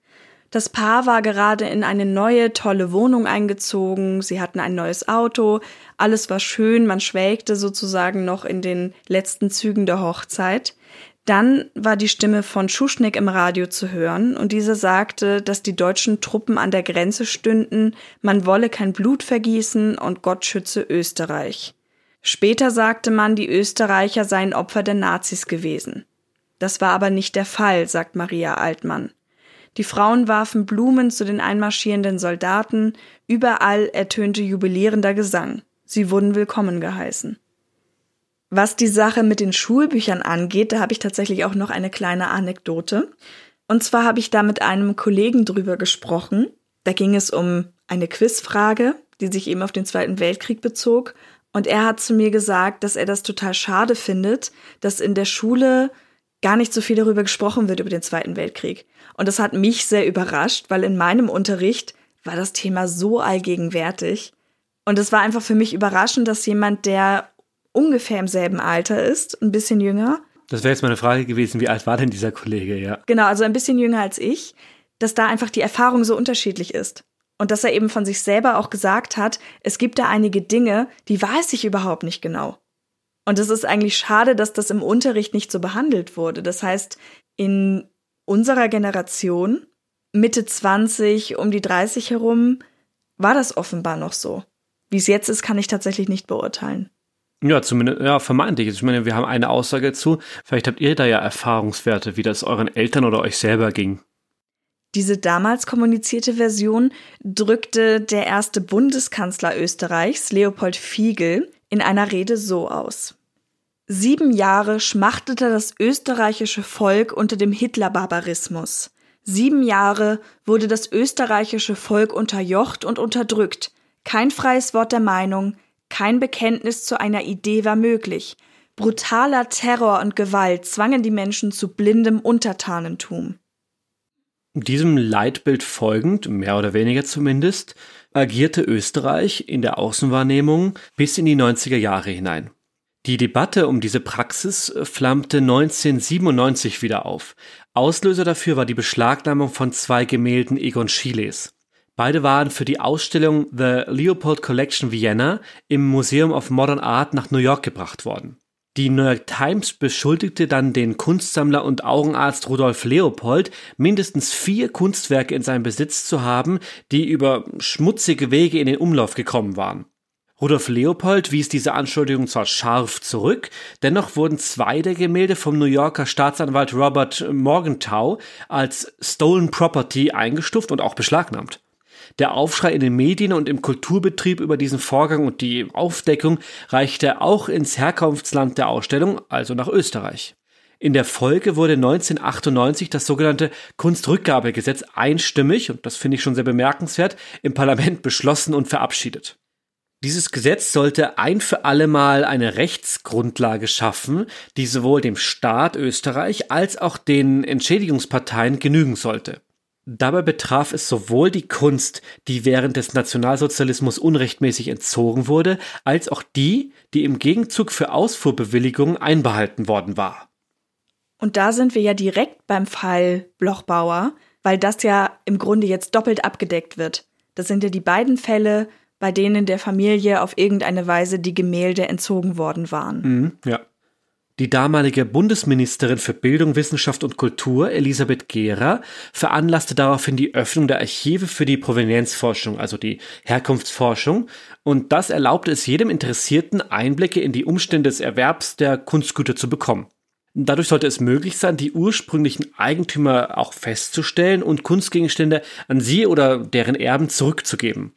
Das Paar war gerade in eine neue, tolle Wohnung eingezogen, sie hatten ein neues Auto, alles war schön, man schwelgte sozusagen noch in den letzten Zügen der Hochzeit. Dann war die Stimme von Schuschnigg im Radio zu hören und dieser sagte, dass die deutschen Truppen an der Grenze stünden, man wolle kein Blut vergießen und Gott schütze Österreich. Später sagte man, die Österreicher seien Opfer der Nazis gewesen. Das war aber nicht der Fall, sagt Maria Altmann. Die Frauen warfen Blumen zu den einmarschierenden Soldaten, überall ertönte jubilierender Gesang. Sie wurden willkommen geheißen. Was die Sache mit den Schulbüchern angeht, da habe ich tatsächlich auch noch eine kleine Anekdote. Und zwar habe ich da mit einem Kollegen drüber gesprochen. Da ging es um eine Quizfrage, die sich eben auf den Zweiten Weltkrieg bezog. Und er hat zu mir gesagt, dass er das total schade findet, dass in der Schule gar nicht so viel darüber gesprochen wird über den Zweiten Weltkrieg. Und das hat mich sehr überrascht, weil in meinem Unterricht war das Thema so allgegenwärtig. Und es war einfach für mich überraschend, dass jemand, der ungefähr im selben Alter ist, ein bisschen jünger.
Das wäre jetzt meine Frage gewesen, wie alt war denn dieser Kollege, ja?
Genau, also ein bisschen jünger als ich, dass da einfach die Erfahrung so unterschiedlich ist. Und dass er eben von sich selber auch gesagt hat, es gibt da einige Dinge, die weiß ich überhaupt nicht genau. Und es ist eigentlich schade, dass das im Unterricht nicht so behandelt wurde. Das heißt, in unserer Generation, Mitte 20, um die 30 herum, war das offenbar noch so. Wie es jetzt ist, kann ich tatsächlich nicht beurteilen.
Ja, zumindest, ja, vermeintlich. Ich meine, wir haben eine Aussage zu. Vielleicht habt ihr da ja Erfahrungswerte, wie das euren Eltern oder euch selber ging.
Diese damals kommunizierte Version drückte der erste Bundeskanzler Österreichs, Leopold Fiegel, in einer Rede so aus. Sieben Jahre schmachtete das österreichische Volk unter dem Hitlerbarbarismus. Sieben Jahre wurde das österreichische Volk unterjocht und unterdrückt. Kein freies Wort der Meinung, kein Bekenntnis zu einer Idee war möglich. Brutaler Terror und Gewalt zwangen die Menschen zu blindem Untertanentum.
Diesem Leitbild folgend, mehr oder weniger zumindest, agierte Österreich in der Außenwahrnehmung bis in die 90er Jahre hinein. Die Debatte um diese Praxis flammte 1997 wieder auf. Auslöser dafür war die Beschlagnahmung von zwei Gemälden Egon Schieles. Beide waren für die Ausstellung The Leopold Collection Vienna im Museum of Modern Art nach New York gebracht worden. Die New York Times beschuldigte dann den Kunstsammler und Augenarzt Rudolf Leopold, mindestens vier Kunstwerke in seinem Besitz zu haben, die über schmutzige Wege in den Umlauf gekommen waren. Rudolf Leopold wies diese Anschuldigung zwar scharf zurück, dennoch wurden zwei der Gemälde vom New Yorker Staatsanwalt Robert Morgenthau als Stolen Property eingestuft und auch beschlagnahmt. Der Aufschrei in den Medien und im Kulturbetrieb über diesen Vorgang und die Aufdeckung reichte auch ins Herkunftsland der Ausstellung, also nach Österreich. In der Folge wurde 1998 das sogenannte Kunstrückgabegesetz einstimmig, und das finde ich schon sehr bemerkenswert, im Parlament beschlossen und verabschiedet. Dieses Gesetz sollte ein für alle Mal eine Rechtsgrundlage schaffen, die sowohl dem Staat Österreich als auch den Entschädigungsparteien genügen sollte. Dabei betraf es sowohl die Kunst, die während des Nationalsozialismus unrechtmäßig entzogen wurde, als auch die, die im Gegenzug für Ausfuhrbewilligungen einbehalten worden war.
Und da sind wir ja direkt beim Fall Blochbauer, weil das ja im Grunde jetzt doppelt abgedeckt wird. Das sind ja die beiden Fälle, bei denen der Familie auf irgendeine Weise die Gemälde entzogen worden waren.
Mhm, ja. Die damalige Bundesministerin für Bildung, Wissenschaft und Kultur, Elisabeth Gera, veranlasste daraufhin die Öffnung der Archive für die Provenienzforschung, also die Herkunftsforschung, und das erlaubte es jedem Interessierten, Einblicke in die Umstände des Erwerbs der Kunstgüter zu bekommen. Dadurch sollte es möglich sein, die ursprünglichen Eigentümer auch festzustellen und Kunstgegenstände an sie oder deren Erben zurückzugeben.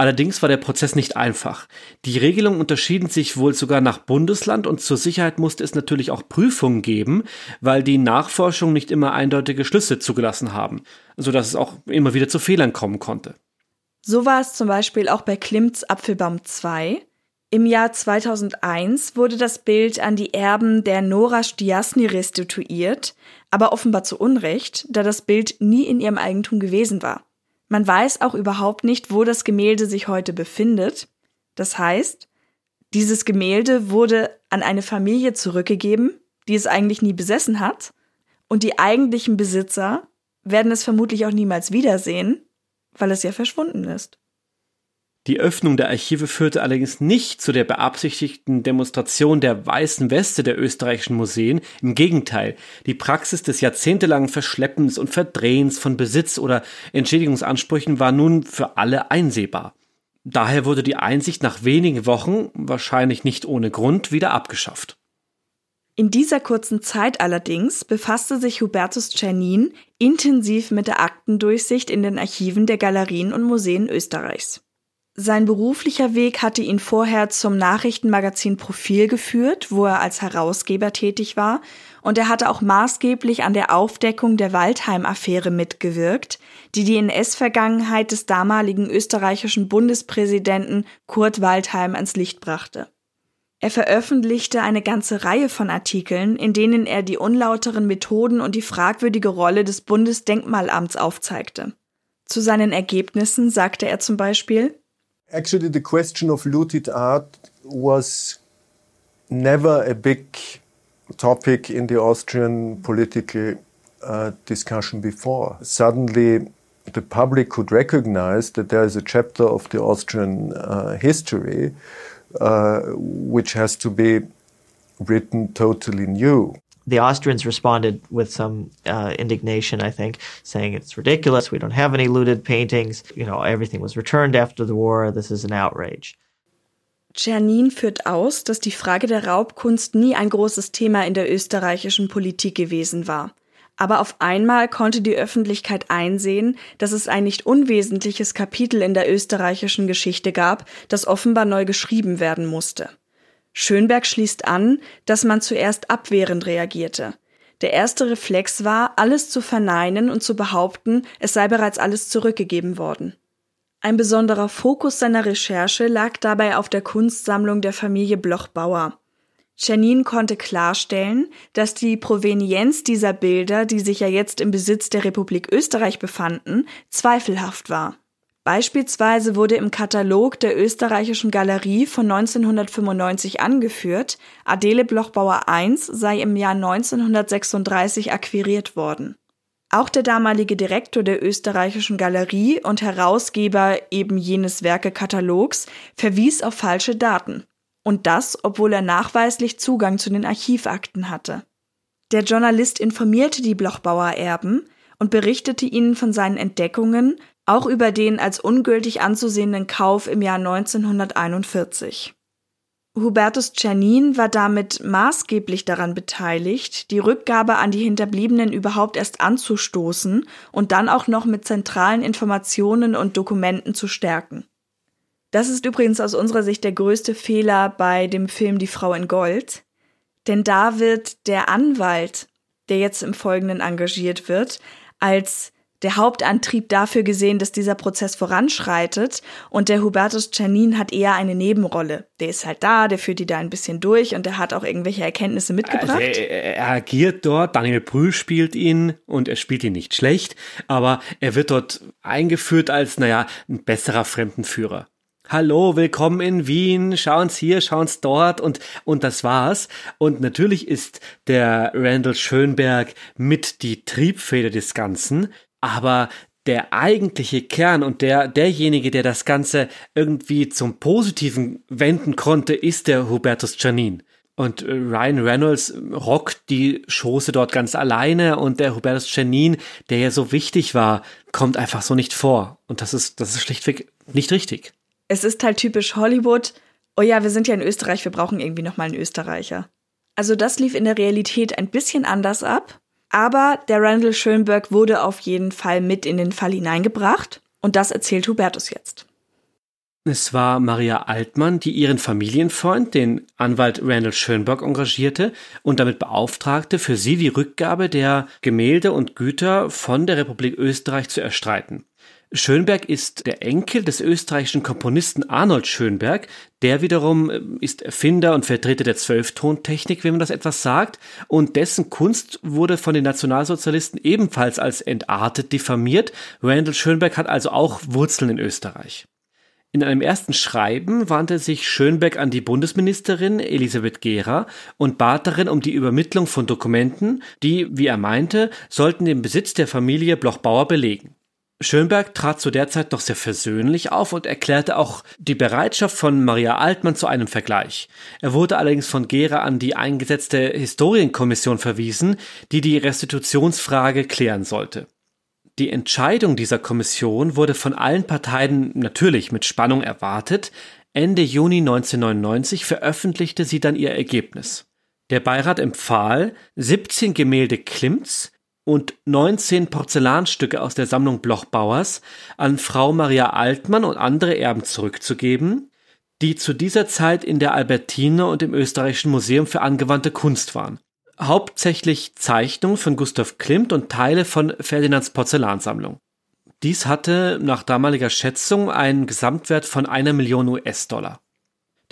Allerdings war der Prozess nicht einfach. Die Regelungen unterschieden sich wohl sogar nach Bundesland und zur Sicherheit musste es natürlich auch Prüfungen geben, weil die Nachforschungen nicht immer eindeutige Schlüsse zugelassen haben, sodass es auch immer wieder zu Fehlern kommen konnte.
So war es zum Beispiel auch bei Klimts Apfelbaum 2. Im Jahr 2001 wurde das Bild an die Erben der Nora Stiasny restituiert, aber offenbar zu Unrecht, da das Bild nie in ihrem Eigentum gewesen war. Man weiß auch überhaupt nicht, wo das Gemälde sich heute befindet. Das heißt, dieses Gemälde wurde an eine Familie zurückgegeben, die es eigentlich nie besessen hat, und die eigentlichen Besitzer werden es vermutlich auch niemals wiedersehen, weil es ja verschwunden ist.
Die Öffnung der Archive führte allerdings nicht zu der beabsichtigten Demonstration der weißen Weste der österreichischen Museen. Im Gegenteil, die Praxis des jahrzehntelangen Verschleppens und Verdrehens von Besitz oder Entschädigungsansprüchen war nun für alle einsehbar. Daher wurde die Einsicht nach wenigen Wochen, wahrscheinlich nicht ohne Grund, wieder abgeschafft.
In dieser kurzen Zeit allerdings befasste sich Hubertus Czernin intensiv mit der Aktendurchsicht in den Archiven der Galerien und Museen Österreichs. Sein beruflicher Weg hatte ihn vorher zum Nachrichtenmagazin Profil geführt, wo er als Herausgeber tätig war, und er hatte auch maßgeblich an der Aufdeckung der Waldheim-Affäre mitgewirkt, die die NS-Vergangenheit des damaligen österreichischen Bundespräsidenten Kurt Waldheim ans Licht brachte. Er veröffentlichte eine ganze Reihe von Artikeln, in denen er die unlauteren Methoden und die fragwürdige Rolle des Bundesdenkmalamts aufzeigte. Zu seinen Ergebnissen sagte er zum Beispiel
Actually, the question of looted art was never a big topic in the Austrian political uh, discussion before. Suddenly, the public could recognize that there is a chapter of the Austrian uh, history uh, which has to be written totally new
the Austrians responded with some uh, indignation, I think, saying it's ridiculous. We don't have any looted paintings. You know, everything was returned after the war. This is an outrage.
Czernin führt aus, dass die Frage der Raubkunst nie ein großes Thema in der österreichischen Politik gewesen war. Aber auf einmal konnte die Öffentlichkeit einsehen, dass es ein nicht unwesentliches Kapitel in der österreichischen Geschichte gab, das offenbar neu geschrieben werden musste. Schönberg schließt an, dass man zuerst abwehrend reagierte. Der erste Reflex war, alles zu verneinen und zu behaupten, es sei bereits alles zurückgegeben worden. Ein besonderer Fokus seiner Recherche lag dabei auf der Kunstsammlung der Familie Bloch-Bauer. Janine konnte klarstellen, dass die Provenienz dieser Bilder, die sich ja jetzt im Besitz der Republik Österreich befanden, zweifelhaft war. Beispielsweise wurde im Katalog der österreichischen Galerie von 1995 angeführt, Adele Blochbauer I sei im Jahr 1936 akquiriert worden. Auch der damalige Direktor der österreichischen Galerie und Herausgeber eben jenes Werkekatalogs verwies auf falsche Daten. Und das, obwohl er nachweislich Zugang zu den Archivakten hatte. Der Journalist informierte die Blochbauer Erben und berichtete ihnen von seinen Entdeckungen, auch über den als ungültig anzusehenden Kauf im Jahr 1941. Hubertus Czernin war damit maßgeblich daran beteiligt, die Rückgabe an die Hinterbliebenen überhaupt erst anzustoßen und dann auch noch mit zentralen Informationen und Dokumenten zu stärken. Das ist übrigens aus unserer Sicht der größte Fehler bei dem Film Die Frau in Gold. Denn da wird der Anwalt, der jetzt im Folgenden engagiert wird, als der Hauptantrieb dafür gesehen, dass dieser Prozess voranschreitet und der Hubertus Czernin hat eher eine Nebenrolle. Der ist halt da, der führt die da ein bisschen durch und der hat auch irgendwelche Erkenntnisse mitgebracht. Also
er, er, agiert dort, Daniel Brühl spielt ihn und er spielt ihn nicht schlecht, aber er wird dort eingeführt als, naja, ein besserer Fremdenführer hallo, willkommen in Wien, schauen's hier, schauen's dort und, und das war's. Und natürlich ist der Randall Schönberg mit die Triebfeder des Ganzen, aber der eigentliche Kern und der, derjenige, der das Ganze irgendwie zum Positiven wenden konnte, ist der Hubertus Janin. Und äh, Ryan Reynolds rockt die Schoße dort ganz alleine und der Hubertus Janin, der ja so wichtig war, kommt einfach so nicht vor. Und das ist, das ist schlichtweg nicht richtig
es ist halt typisch Hollywood. Oh ja, wir sind ja in Österreich, wir brauchen irgendwie nochmal einen Österreicher. Also das lief in der Realität ein bisschen anders ab. Aber der Randall Schönberg wurde auf jeden Fall mit in den Fall hineingebracht. Und das erzählt Hubertus jetzt.
Es war Maria Altmann, die ihren Familienfreund, den Anwalt Randall Schönberg, engagierte und damit beauftragte, für sie die Rückgabe der Gemälde und Güter von der Republik Österreich zu erstreiten. Schönberg ist der Enkel des österreichischen Komponisten Arnold Schönberg, der wiederum äh, ist Erfinder und Vertreter der Zwölftontechnik, wenn man das etwas sagt, und dessen Kunst wurde von den Nationalsozialisten ebenfalls als entartet diffamiert. Randall Schönberg hat also auch Wurzeln in Österreich. In einem ersten Schreiben wandte sich Schönberg an die Bundesministerin Elisabeth Gera und bat darin um die Übermittlung von Dokumenten, die, wie er meinte, sollten den Besitz der Familie Bloch-Bauer belegen. Schönberg trat zu der Zeit noch sehr versöhnlich auf und erklärte auch die Bereitschaft von Maria Altmann zu einem Vergleich. Er wurde allerdings von Gera an die eingesetzte Historienkommission verwiesen, die die Restitutionsfrage klären sollte. Die Entscheidung dieser Kommission wurde von allen Parteien natürlich mit Spannung erwartet. Ende Juni 1999 veröffentlichte sie dann ihr Ergebnis. Der Beirat empfahl, 17 Gemälde Klimts, und 19 Porzellanstücke aus der Sammlung Blochbauers an Frau Maria Altmann und andere Erben zurückzugeben, die zu dieser Zeit in der Albertine und im Österreichischen Museum für angewandte Kunst waren. Hauptsächlich Zeichnungen von Gustav Klimt und Teile von Ferdinands Porzellansammlung. Dies hatte nach damaliger Schätzung einen Gesamtwert von einer Million US-Dollar.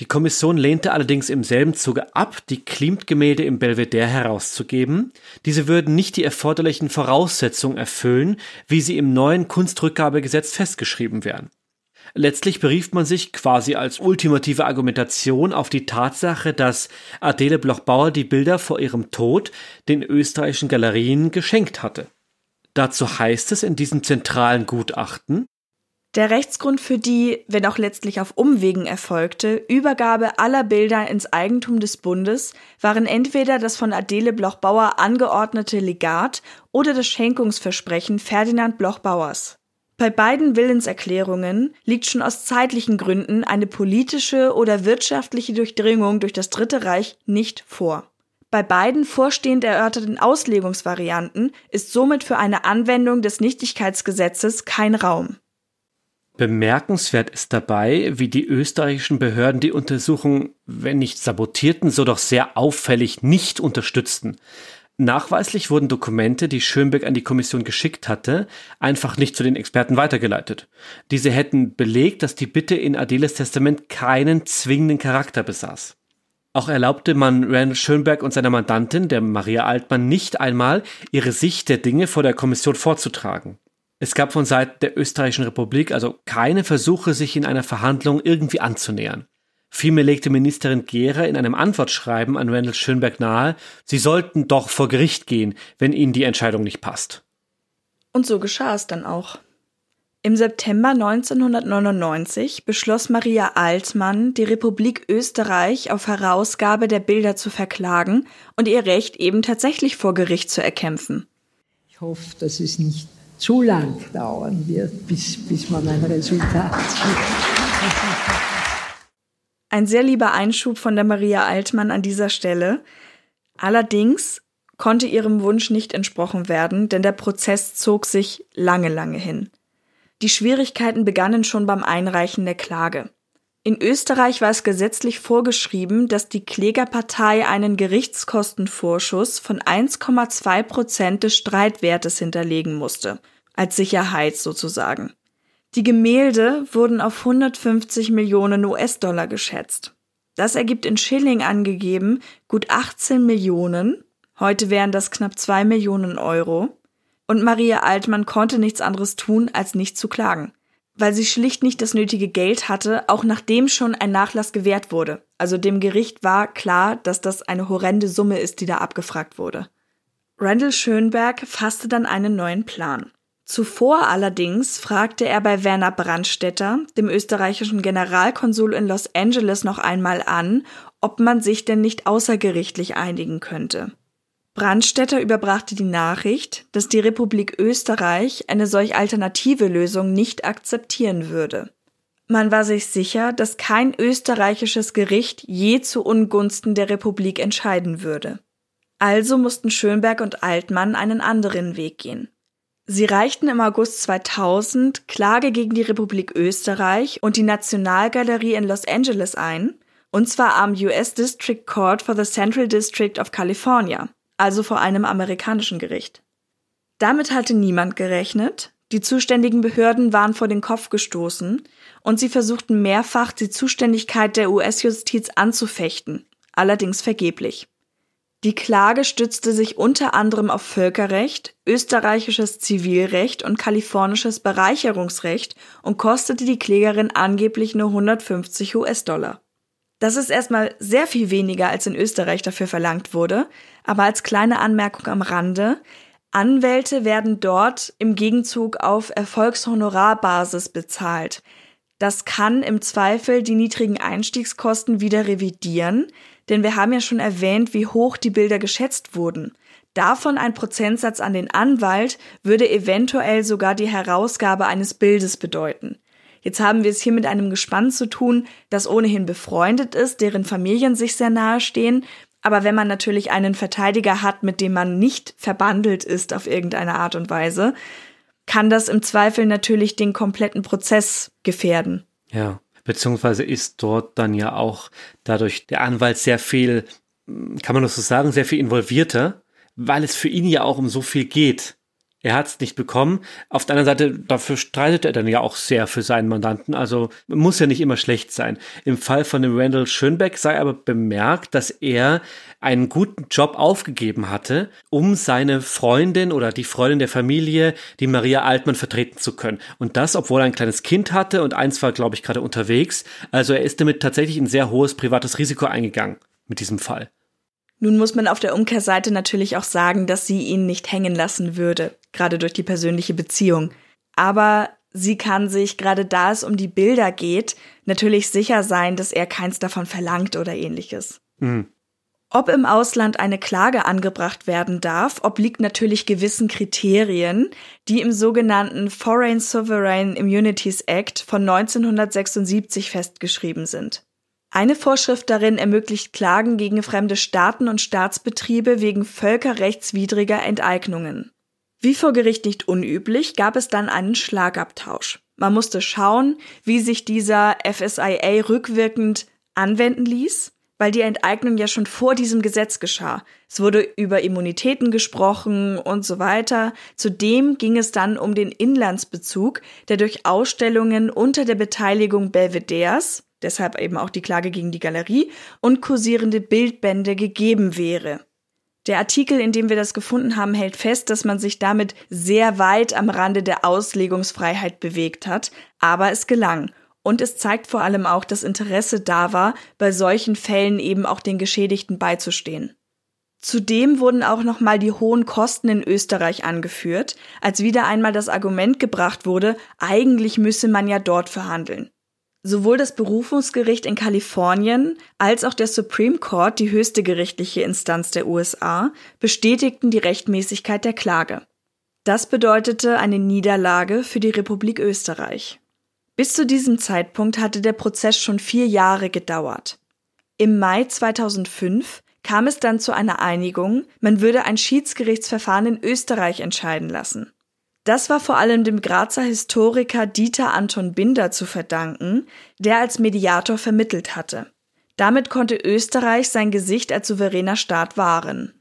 Die Kommission lehnte allerdings im selben Zuge ab, die Klimt-Gemälde im Belvedere herauszugeben. Diese würden nicht die erforderlichen Voraussetzungen erfüllen, wie sie im neuen Kunstrückgabegesetz festgeschrieben wären. Letztlich berief man sich quasi als ultimative Argumentation auf die Tatsache, dass Adele Bloch-Bauer die Bilder vor ihrem Tod den österreichischen Galerien geschenkt hatte. Dazu heißt es in diesem zentralen Gutachten,
der Rechtsgrund für die, wenn auch letztlich auf Umwegen erfolgte, Übergabe aller Bilder ins Eigentum des Bundes waren entweder das von Adele Bloch-Bauer angeordnete Legat oder das Schenkungsversprechen Ferdinand Bloch-Bauers. Bei beiden Willenserklärungen liegt schon aus zeitlichen Gründen eine politische oder wirtschaftliche Durchdringung durch das Dritte Reich nicht vor. Bei beiden vorstehend erörterten Auslegungsvarianten ist somit für eine Anwendung des Nichtigkeitsgesetzes kein Raum.
Bemerkenswert ist dabei, wie die österreichischen Behörden die Untersuchung, wenn nicht sabotierten, so doch sehr auffällig nicht unterstützten. Nachweislich wurden Dokumente, die Schönberg an die Kommission geschickt hatte, einfach nicht zu den Experten weitergeleitet. Diese hätten belegt, dass die Bitte in Adeles Testament keinen zwingenden Charakter besaß. Auch erlaubte man Randall Schönberg und seiner Mandantin, der Maria Altmann, nicht einmal, ihre Sicht der Dinge vor der Kommission vorzutragen. Es gab von Seiten der Österreichischen Republik also keine Versuche, sich in einer Verhandlung irgendwie anzunähern. Vielmehr legte Ministerin Gehrer in einem Antwortschreiben an Randall Schönberg nahe, sie sollten doch vor Gericht gehen, wenn ihnen die Entscheidung nicht passt.
Und so geschah es dann auch. Im September 1999 beschloss Maria Altmann, die Republik Österreich auf Herausgabe der Bilder zu verklagen und ihr Recht eben tatsächlich vor Gericht zu erkämpfen.
Ich hoffe, dass es nicht zu lang dauern wird, bis, bis man ein Resultat sieht.
Ein sehr lieber Einschub von der Maria Altmann an dieser Stelle. Allerdings konnte ihrem Wunsch nicht entsprochen werden, denn der Prozess zog sich lange, lange hin. Die Schwierigkeiten begannen schon beim Einreichen der Klage. In Österreich war es gesetzlich vorgeschrieben, dass die Klägerpartei einen Gerichtskostenvorschuss von 1,2 Prozent des Streitwertes hinterlegen musste, als Sicherheit sozusagen. Die Gemälde wurden auf 150 Millionen US-Dollar geschätzt. Das ergibt in Schilling angegeben gut 18 Millionen, heute wären das knapp 2 Millionen Euro, und Maria Altmann konnte nichts anderes tun, als nicht zu klagen, weil sie schlicht nicht das nötige Geld hatte, auch nachdem schon ein Nachlass gewährt wurde. Also dem Gericht war klar, dass das eine horrende Summe ist, die da abgefragt wurde. Randall Schönberg fasste dann einen neuen Plan. Zuvor allerdings fragte er bei Werner Brandstetter, dem österreichischen Generalkonsul in Los Angeles, noch einmal an, ob man sich denn nicht außergerichtlich einigen könnte. Brandstetter überbrachte die Nachricht, dass die Republik Österreich eine solch alternative Lösung nicht akzeptieren würde. Man war sich sicher, dass kein österreichisches Gericht je zu Ungunsten der Republik entscheiden würde. Also mussten Schönberg und Altmann einen anderen Weg gehen. Sie reichten im August 2000 Klage gegen die Republik Österreich und die Nationalgalerie in Los Angeles ein, und zwar am US District Court for the Central District of California, also vor einem amerikanischen Gericht. Damit hatte niemand gerechnet, die zuständigen Behörden waren vor den Kopf gestoßen und sie versuchten mehrfach die Zuständigkeit der US-Justiz anzufechten, allerdings vergeblich. Die Klage stützte sich unter anderem auf Völkerrecht, österreichisches Zivilrecht und kalifornisches Bereicherungsrecht und kostete die Klägerin angeblich nur 150 US-Dollar. Das ist erstmal sehr viel weniger als in Österreich dafür verlangt wurde, aber als kleine Anmerkung am Rande, Anwälte werden dort im Gegenzug auf Erfolgshonorarbasis bezahlt. Das kann im Zweifel die niedrigen Einstiegskosten wieder revidieren, denn wir haben ja schon erwähnt, wie hoch die Bilder geschätzt wurden. Davon ein Prozentsatz an den Anwalt würde eventuell sogar die Herausgabe eines Bildes bedeuten. Jetzt haben wir es hier mit einem Gespann zu tun, das ohnehin befreundet ist, deren Familien sich sehr nahe stehen. Aber wenn man natürlich einen Verteidiger hat, mit dem man nicht verbandelt ist auf irgendeine Art und Weise, kann das im Zweifel natürlich den kompletten Prozess gefährden.
Ja beziehungsweise ist dort dann ja auch dadurch der Anwalt sehr viel, kann man das so sagen, sehr viel involvierter, weil es für ihn ja auch um so viel geht. Er hat es nicht bekommen. Auf der anderen Seite, dafür streitet er dann ja auch sehr für seinen Mandanten. Also muss ja nicht immer schlecht sein. Im Fall von dem Randall Schönbeck sei aber bemerkt, dass er einen guten Job aufgegeben hatte, um seine Freundin oder die Freundin der Familie, die Maria Altmann, vertreten zu können. Und das, obwohl er ein kleines Kind hatte und eins war, glaube ich, gerade unterwegs. Also er ist damit tatsächlich ein sehr hohes privates Risiko eingegangen mit diesem Fall.
Nun muss man auf der Umkehrseite natürlich auch sagen, dass sie ihn nicht hängen lassen würde, gerade durch die persönliche Beziehung. Aber sie kann sich, gerade da es um die Bilder geht, natürlich sicher sein, dass er keins davon verlangt oder ähnliches. Mhm. Ob im Ausland eine Klage angebracht werden darf, obliegt natürlich gewissen Kriterien, die im sogenannten Foreign Sovereign Immunities Act von 1976 festgeschrieben sind. Eine Vorschrift darin ermöglicht Klagen gegen fremde Staaten und Staatsbetriebe wegen völkerrechtswidriger Enteignungen. Wie vor Gericht nicht unüblich, gab es dann einen Schlagabtausch. Man musste schauen, wie sich dieser FSIA rückwirkend anwenden ließ. weil die Enteignung ja schon vor diesem Gesetz geschah. Es wurde über Immunitäten gesprochen und so weiter. Zudem ging es dann um den Inlandsbezug, der durch Ausstellungen unter der Beteiligung Belvederes, deshalb eben auch die Klage gegen die Galerie, und kursierende Bildbände gegeben wäre. Der Artikel, in dem wir das gefunden haben, hält fest, dass man sich damit sehr weit am Rande der Auslegungsfreiheit bewegt hat, aber es gelang. Und es zeigt vor allem auch, dass Interesse da war, bei solchen Fällen eben auch den Geschädigten beizustehen. Zudem wurden auch nochmal die hohen Kosten in Österreich angeführt, als wieder einmal das Argument gebracht wurde, eigentlich müsse man ja dort verhandeln. Sowohl das Berufungsgericht in Kalifornien als auch der Supreme Court, die höchste gerichtliche Instanz der USA, bestätigten die Rechtmäßigkeit der Klage. Das bedeutete eine Niederlage für die Republik Österreich. Bis zu diesem Zeitpunkt hatte der Prozess schon vier Jahre gedauert. Im Mai 2005 kam es dann zu einer Einigung, man würde ein Schiedsgerichtsverfahren in Österreich entscheiden lassen. Das war vor allem dem Grazer Historiker Dieter Anton Binder zu verdanken, der als Mediator vermittelt hatte. Damit konnte Österreich sein Gesicht als souveräner Staat wahren.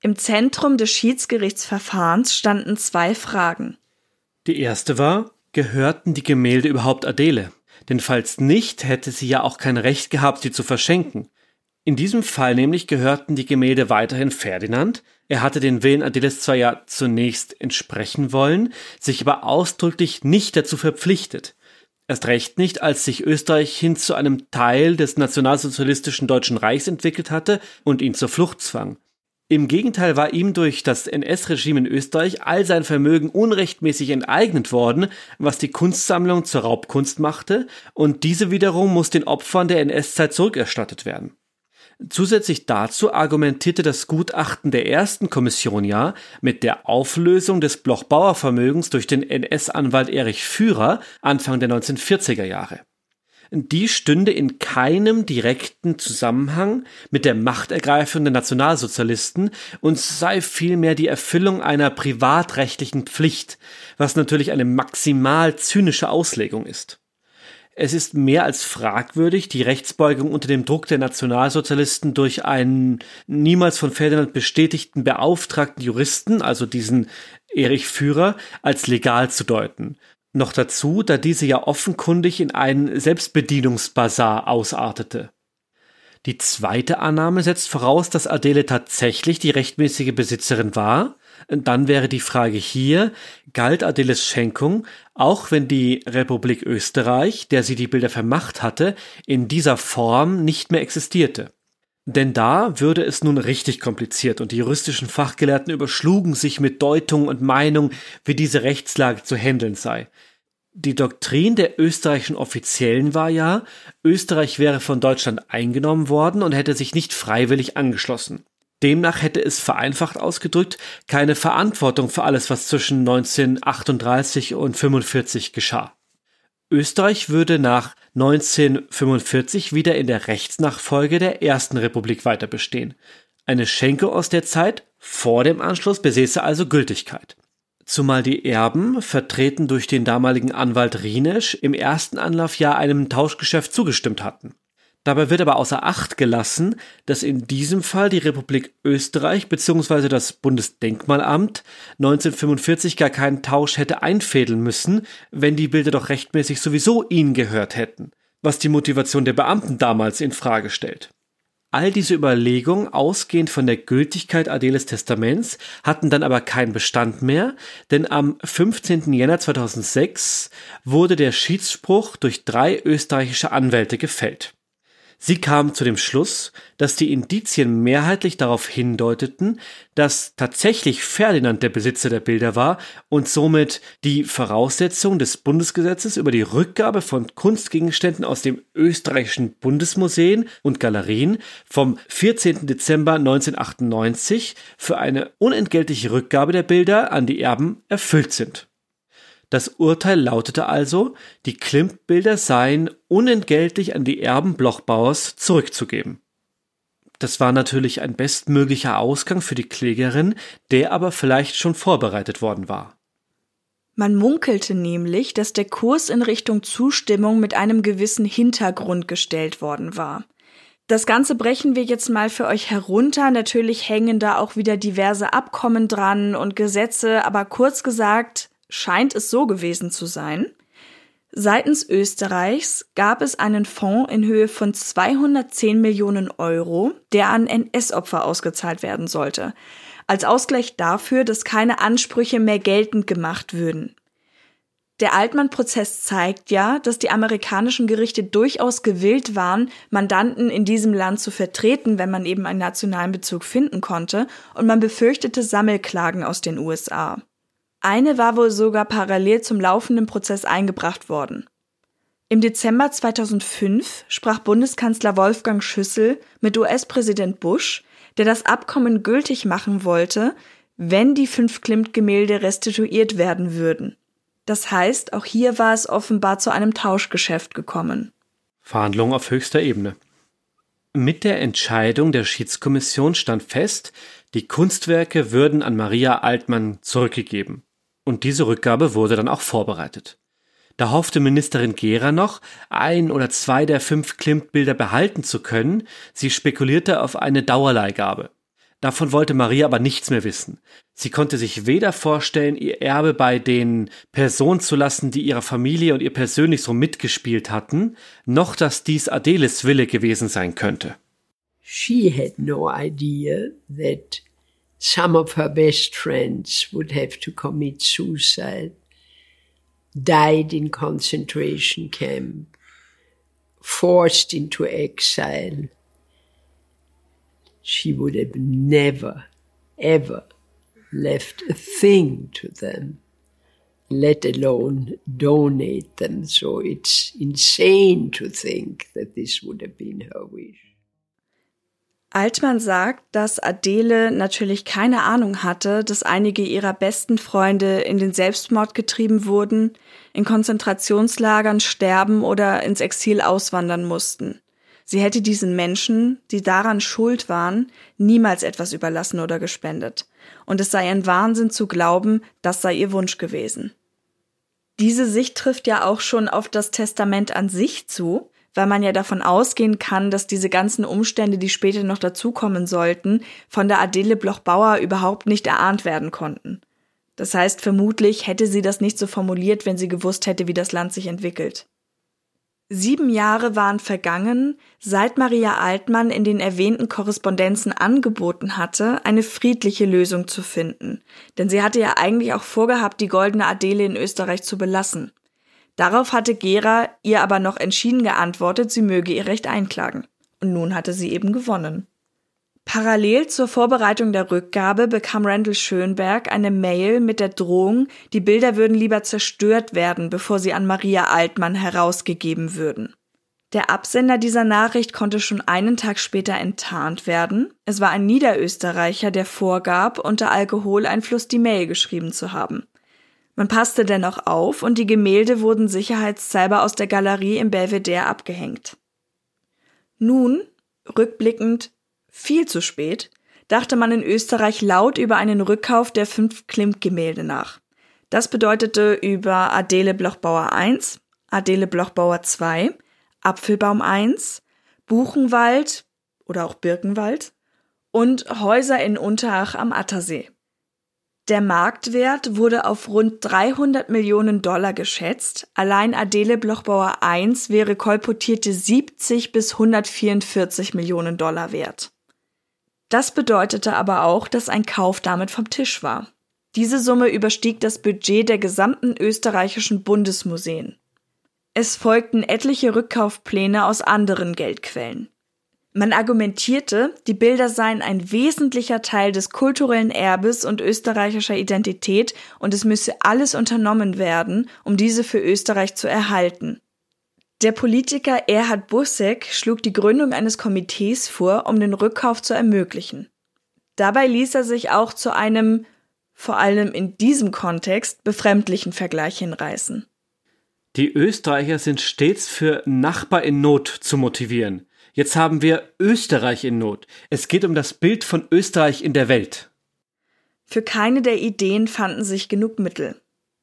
Im Zentrum des Schiedsgerichtsverfahrens standen zwei Fragen.
Die erste war, gehörten die Gemälde überhaupt Adele? Denn falls nicht, hätte sie ja auch kein Recht gehabt, sie zu verschenken. In diesem Fall nämlich gehörten die Gemälde weiterhin Ferdinand. Er hatte den Willen Adeles zwar ja zunächst entsprechen wollen, sich aber ausdrücklich nicht dazu verpflichtet. Erst recht nicht, als sich Österreich hin zu einem Teil des nationalsozialistischen Deutschen Reichs entwickelt hatte und ihn zur Flucht zwang. Im Gegenteil war ihm durch das NS-Regime in Österreich all sein Vermögen unrechtmäßig enteignet worden, was die Kunstsammlung zur Raubkunst machte, und diese wiederum muss den Opfern der NS-Zeit zurückerstattet werden. Zusätzlich dazu argumentierte das Gutachten der ersten Kommission ja mit der Auflösung des Bloch-Bauer-Vermögens durch den NS-Anwalt Erich Führer Anfang der 1940er Jahre. Die stünde in keinem direkten Zusammenhang mit der Machtergreifung der Nationalsozialisten und sei vielmehr die Erfüllung einer privatrechtlichen Pflicht, was natürlich eine maximal zynische Auslegung ist. Es ist mehr als fragwürdig, die Rechtsbeugung unter dem Druck der Nationalsozialisten durch einen niemals von Ferdinand bestätigten beauftragten Juristen, also diesen Erich Führer, als legal zu deuten. Noch dazu, da diese ja offenkundig in einen Selbstbedienungsbazar ausartete. Die zweite Annahme setzt voraus, dass Adele tatsächlich die rechtmäßige Besitzerin war dann wäre die Frage hier, galt Adeles Schenkung, auch wenn die Republik Österreich, der sie die Bilder vermacht hatte, in dieser Form nicht mehr existierte? Denn da würde es nun richtig kompliziert und die juristischen Fachgelehrten überschlugen sich mit Deutung und Meinung, wie diese Rechtslage zu handeln sei. Die Doktrin der österreichischen Offiziellen war ja, Österreich wäre von Deutschland eingenommen worden und hätte sich nicht freiwillig angeschlossen. Demnach hätte es vereinfacht ausgedrückt keine Verantwortung für alles, was zwischen 1938 und 45 geschah. Österreich würde nach 1945 wieder in der Rechtsnachfolge der Ersten Republik weiter bestehen. Eine Schenke aus der Zeit vor dem Anschluss besäße also Gültigkeit. Zumal die Erben, vertreten durch den damaligen Anwalt Rienesch, im ersten Anlaufjahr einem Tauschgeschäft zugestimmt hatten. Dabei wird aber außer Acht gelassen, dass in diesem Fall die Republik Österreich bzw. das Bundesdenkmalamt 1945 gar keinen Tausch hätte einfädeln müssen, wenn die Bilder doch rechtmäßig sowieso ihnen gehört hätten, was die Motivation der Beamten damals in Frage stellt. All diese Überlegungen, ausgehend von der Gültigkeit Adeles Testaments, hatten dann aber keinen Bestand mehr, denn am 15. Jänner 2006 wurde der Schiedsspruch durch drei österreichische Anwälte gefällt. Sie kam zu dem Schluss, dass die Indizien mehrheitlich darauf hindeuteten, dass tatsächlich Ferdinand der Besitzer der Bilder war und somit die Voraussetzung des Bundesgesetzes über die Rückgabe von Kunstgegenständen aus dem österreichischen Bundesmuseen und Galerien vom 14. Dezember 1998 für eine unentgeltliche Rückgabe der Bilder an die Erben erfüllt sind. Das Urteil lautete also, die Klimt-Bilder seien unentgeltlich an die Erben Blochbauers zurückzugeben. Das war natürlich ein bestmöglicher Ausgang für die Klägerin, der aber vielleicht schon vorbereitet worden war.
Man munkelte nämlich, dass der Kurs in Richtung Zustimmung mit einem gewissen Hintergrund gestellt worden war. Das Ganze brechen wir jetzt mal für euch herunter. Natürlich hängen da auch wieder diverse Abkommen dran und Gesetze, aber kurz gesagt scheint es so gewesen zu sein. Seitens Österreichs gab es einen Fonds in Höhe von 210 Millionen Euro, der an NS-Opfer ausgezahlt werden sollte, als Ausgleich dafür, dass keine Ansprüche mehr geltend gemacht würden. Der Altmann-Prozess zeigt ja, dass die amerikanischen Gerichte durchaus gewillt waren, Mandanten in diesem Land zu vertreten, wenn man eben einen nationalen Bezug finden konnte, und man befürchtete Sammelklagen aus den USA. Eine war wohl sogar parallel zum laufenden Prozess eingebracht worden. Im Dezember 2005 sprach Bundeskanzler Wolfgang Schüssel mit US-Präsident Bush, der das Abkommen gültig machen wollte, wenn die fünf Klimt-Gemälde restituiert werden würden. Das heißt, auch hier war es offenbar zu einem Tauschgeschäft gekommen.
Verhandlungen auf höchster Ebene. Mit der Entscheidung der Schiedskommission stand fest, die Kunstwerke würden an Maria Altmann zurückgegeben. Und diese Rückgabe wurde dann auch vorbereitet. Da hoffte Ministerin Gera noch, ein oder zwei der fünf Klimt-Bilder behalten zu können. Sie spekulierte auf eine Dauerleihgabe. Davon wollte Maria aber nichts mehr wissen. Sie konnte sich weder vorstellen, ihr Erbe bei den Personen zu lassen, die ihrer Familie und ihr persönlich so mitgespielt hatten, noch dass dies Adeles Wille gewesen sein könnte.
She had no idea that some of her best friends would have to commit suicide, died in concentration camp, forced into exile she would have never, ever left a thing to them, let alone donate them. So it's insane to think that this would have been her wish.
Altmann sagt, dass Adele natürlich keine Ahnung hatte, dass einige ihrer besten Freunde in den Selbstmord getrieben wurden, in Konzentrationslagern sterben oder ins Exil auswandern mussten. Sie hätte diesen Menschen, die daran schuld waren, niemals etwas überlassen oder gespendet. Und es sei ein Wahnsinn zu glauben, das sei ihr Wunsch gewesen. Diese Sicht trifft ja auch schon auf das Testament an sich zu, weil man ja davon ausgehen kann, dass diese ganzen Umstände, die später noch dazukommen sollten, von der Adele Bloch-Bauer überhaupt nicht erahnt werden konnten. Das heißt, vermutlich hätte sie das nicht so formuliert, wenn sie gewusst hätte, wie das Land sich entwickelt. Sieben Jahre waren vergangen, seit Maria Altmann in den erwähnten Korrespondenzen angeboten hatte, eine friedliche Lösung zu finden. Denn sie hatte ja eigentlich auch vorgehabt, die goldene Adele in Österreich zu belassen. Darauf hatte Gera ihr aber noch entschieden geantwortet, sie möge ihr Recht einklagen. Und nun hatte sie eben gewonnen. Parallel zur Vorbereitung der Rückgabe bekam Randall Schönberg eine Mail mit der Drohung, die Bilder würden lieber zerstört werden, bevor sie an Maria Altmann herausgegeben würden. Der Absender dieser Nachricht konnte schon einen Tag später enttarnt werden. Es war ein Niederösterreicher, der vorgab, unter Alkoholeinfluss die Mail geschrieben zu haben. Man passte dennoch auf und die Gemälde wurden sicherheitshalber aus der Galerie im Belvedere abgehängt. Nun, rückblickend, viel zu spät, dachte man in Österreich laut über einen Rückkauf der fünf Klimt-Gemälde nach. Das bedeutete über Adele Blochbauer I, Adele Blochbauer II, Apfelbaum I, Buchenwald oder auch Birkenwald und Häuser in Unterach am Attersee. Der Marktwert wurde auf rund 300 Millionen Dollar geschätzt. Allein Adele Blochbauer I wäre kolportierte 70 bis 144 Millionen Dollar wert. Das bedeutete aber auch, dass ein Kauf damit vom Tisch war. Diese Summe überstieg das Budget der gesamten österreichischen Bundesmuseen. Es folgten etliche Rückkaufpläne aus anderen Geldquellen. Man argumentierte, die Bilder seien ein wesentlicher Teil des kulturellen Erbes und österreichischer Identität und es müsse alles unternommen werden, um diese für Österreich zu erhalten. Der Politiker Erhard Busseck schlug die Gründung eines Komitees vor, um den Rückkauf zu ermöglichen. Dabei ließ er sich auch zu einem, vor allem in diesem Kontext, befremdlichen Vergleich hinreißen.
Die Österreicher sind stets für Nachbar in Not zu motivieren. Jetzt haben wir Österreich in Not. Es geht um das Bild von Österreich in der Welt.
Für keine der Ideen fanden sich genug Mittel.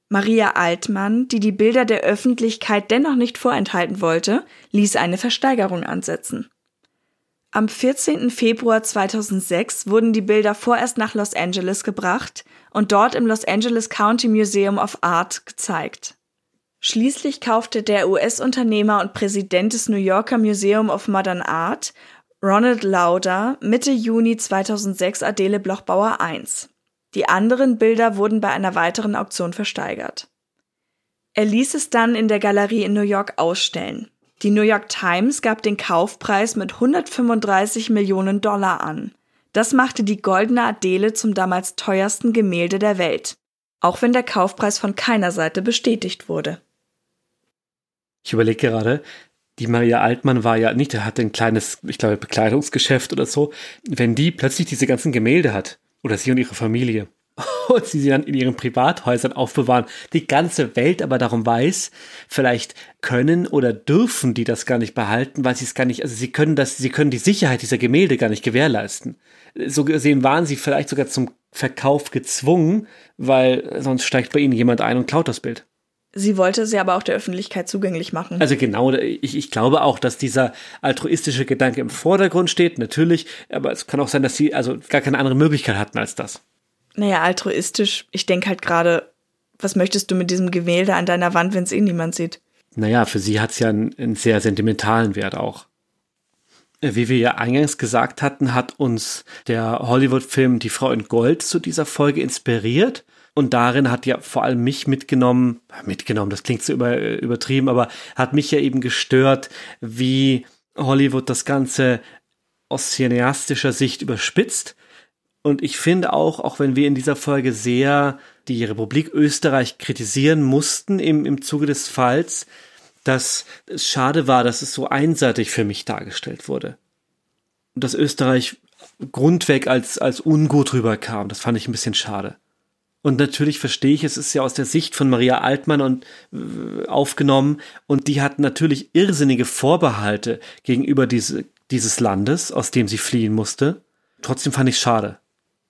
Maria Altmann, die die Bilder der Öffentlichkeit dennoch nicht vorenthalten wollte, ließ eine Versteigerung ansetzen. Am 14. Februar 2006 wurden die Bilder vorerst nach Los Angeles gebracht und dort im Los Angeles County Museum of Art gezeigt. Schließlich kaufte der US-Unternehmer und Präsident des New Yorker Museum of Modern Art, Ronald Lauder, Mitte Juni 2006 Adele Blochbauer I. Die anderen Bilder wurden bei einer weiteren Auktion versteigert. Er ließ es dann in der Galerie in New York ausstellen. Die New York Times gab den Kaufpreis mit 135 Millionen Dollar an. Das machte die goldene Adele zum damals teuersten Gemälde der Welt, auch wenn der Kaufpreis von keiner Seite bestätigt wurde.
Ich überlege gerade, die Maria Altmann war ja nicht, der hatte ein kleines, ich glaube, Bekleidungsgeschäft oder so. Wenn die plötzlich diese ganzen Gemälde hat, oder sie und ihre Familie, und sie sie dann in ihren Privathäusern aufbewahren, die ganze Welt aber darum weiß, vielleicht können oder dürfen die das gar nicht behalten, weil sie es gar nicht, also sie können das, sie können die Sicherheit dieser Gemälde gar nicht gewährleisten. So gesehen waren sie vielleicht sogar zum Verkauf gezwungen, weil sonst steigt bei ihnen jemand ein und klaut das Bild.
Sie wollte sie aber auch der Öffentlichkeit zugänglich machen.
Also genau, ich, ich glaube auch, dass dieser altruistische Gedanke im Vordergrund steht, natürlich, aber es kann auch sein, dass sie also gar keine andere Möglichkeit hatten als das.
Naja, altruistisch, ich denke halt gerade, was möchtest du mit diesem Gemälde an deiner Wand, wenn es eh niemand sieht?
Naja, für sie hat es ja einen, einen sehr sentimentalen Wert auch. Äh, wie wir ja eingangs gesagt hatten, hat uns der Hollywood-Film Die Frau in Gold zu dieser Folge inspiriert. Und darin hat ja vor allem mich mitgenommen, mitgenommen, das klingt so über, übertrieben, aber hat mich ja eben gestört, wie Hollywood das Ganze aus cineastischer Sicht überspitzt. Und ich finde auch, auch wenn wir in dieser Folge sehr die Republik Österreich kritisieren mussten im, im Zuge des Falls, dass es schade war, dass es so einseitig für mich dargestellt wurde. Und dass Österreich grundweg als, als ungut rüberkam. Das fand ich ein bisschen schade. Und natürlich verstehe ich, es ist ja aus der Sicht von Maria Altmann und äh, aufgenommen und die hat natürlich irrsinnige Vorbehalte gegenüber diese, dieses Landes, aus dem sie fliehen musste. Trotzdem fand ich schade.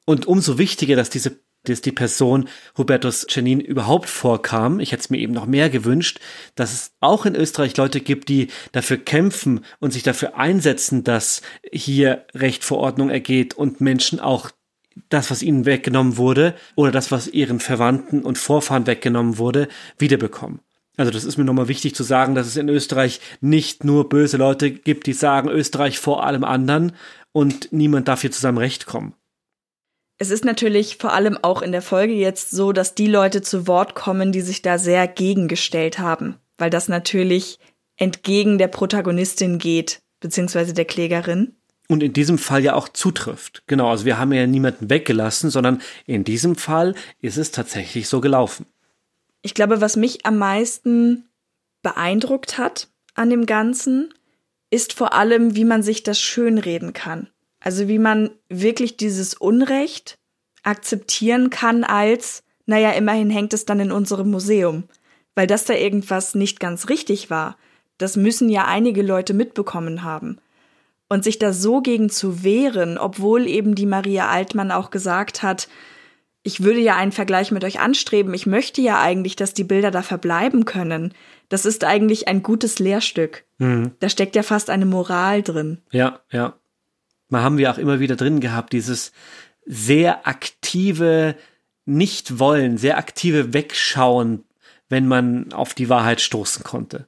Und umso wichtiger, dass diese dass die Person Hubertus Cenin überhaupt vorkam. Ich hätte es mir eben noch mehr gewünscht, dass es auch in Österreich Leute gibt, die dafür kämpfen und sich dafür einsetzen, dass hier Recht vor Ordnung ergeht und Menschen auch das, was ihnen weggenommen wurde oder das, was ihren Verwandten und Vorfahren weggenommen wurde, wiederbekommen. Also das ist mir nochmal wichtig zu sagen, dass es in Österreich nicht nur böse Leute gibt, die sagen Österreich vor allem anderen und niemand darf hier zu seinem Recht kommen.
Es ist natürlich vor allem auch in der Folge jetzt so, dass die Leute zu Wort kommen, die sich da sehr gegengestellt haben, weil das natürlich entgegen der Protagonistin geht, beziehungsweise der Klägerin.
Und in diesem Fall ja auch zutrifft. Genau, also wir haben ja niemanden weggelassen, sondern in diesem Fall ist es tatsächlich so gelaufen.
Ich glaube, was mich am meisten beeindruckt hat an dem Ganzen, ist vor allem, wie man sich das schönreden kann. Also wie man wirklich dieses Unrecht akzeptieren kann als, naja, immerhin hängt es dann in unserem Museum. Weil dass da irgendwas nicht ganz richtig war, das müssen ja einige Leute mitbekommen haben. Und sich da so gegen zu wehren, obwohl eben die Maria Altmann auch gesagt hat, ich würde ja einen Vergleich mit euch anstreben, ich möchte ja eigentlich, dass die Bilder da verbleiben können. Das ist eigentlich ein gutes Lehrstück. Mhm. Da steckt ja fast eine Moral drin.
Ja, ja. Mal haben wir auch immer wieder drin gehabt, dieses sehr aktive Nicht-Wollen, sehr aktive Wegschauen, wenn man auf die Wahrheit stoßen konnte.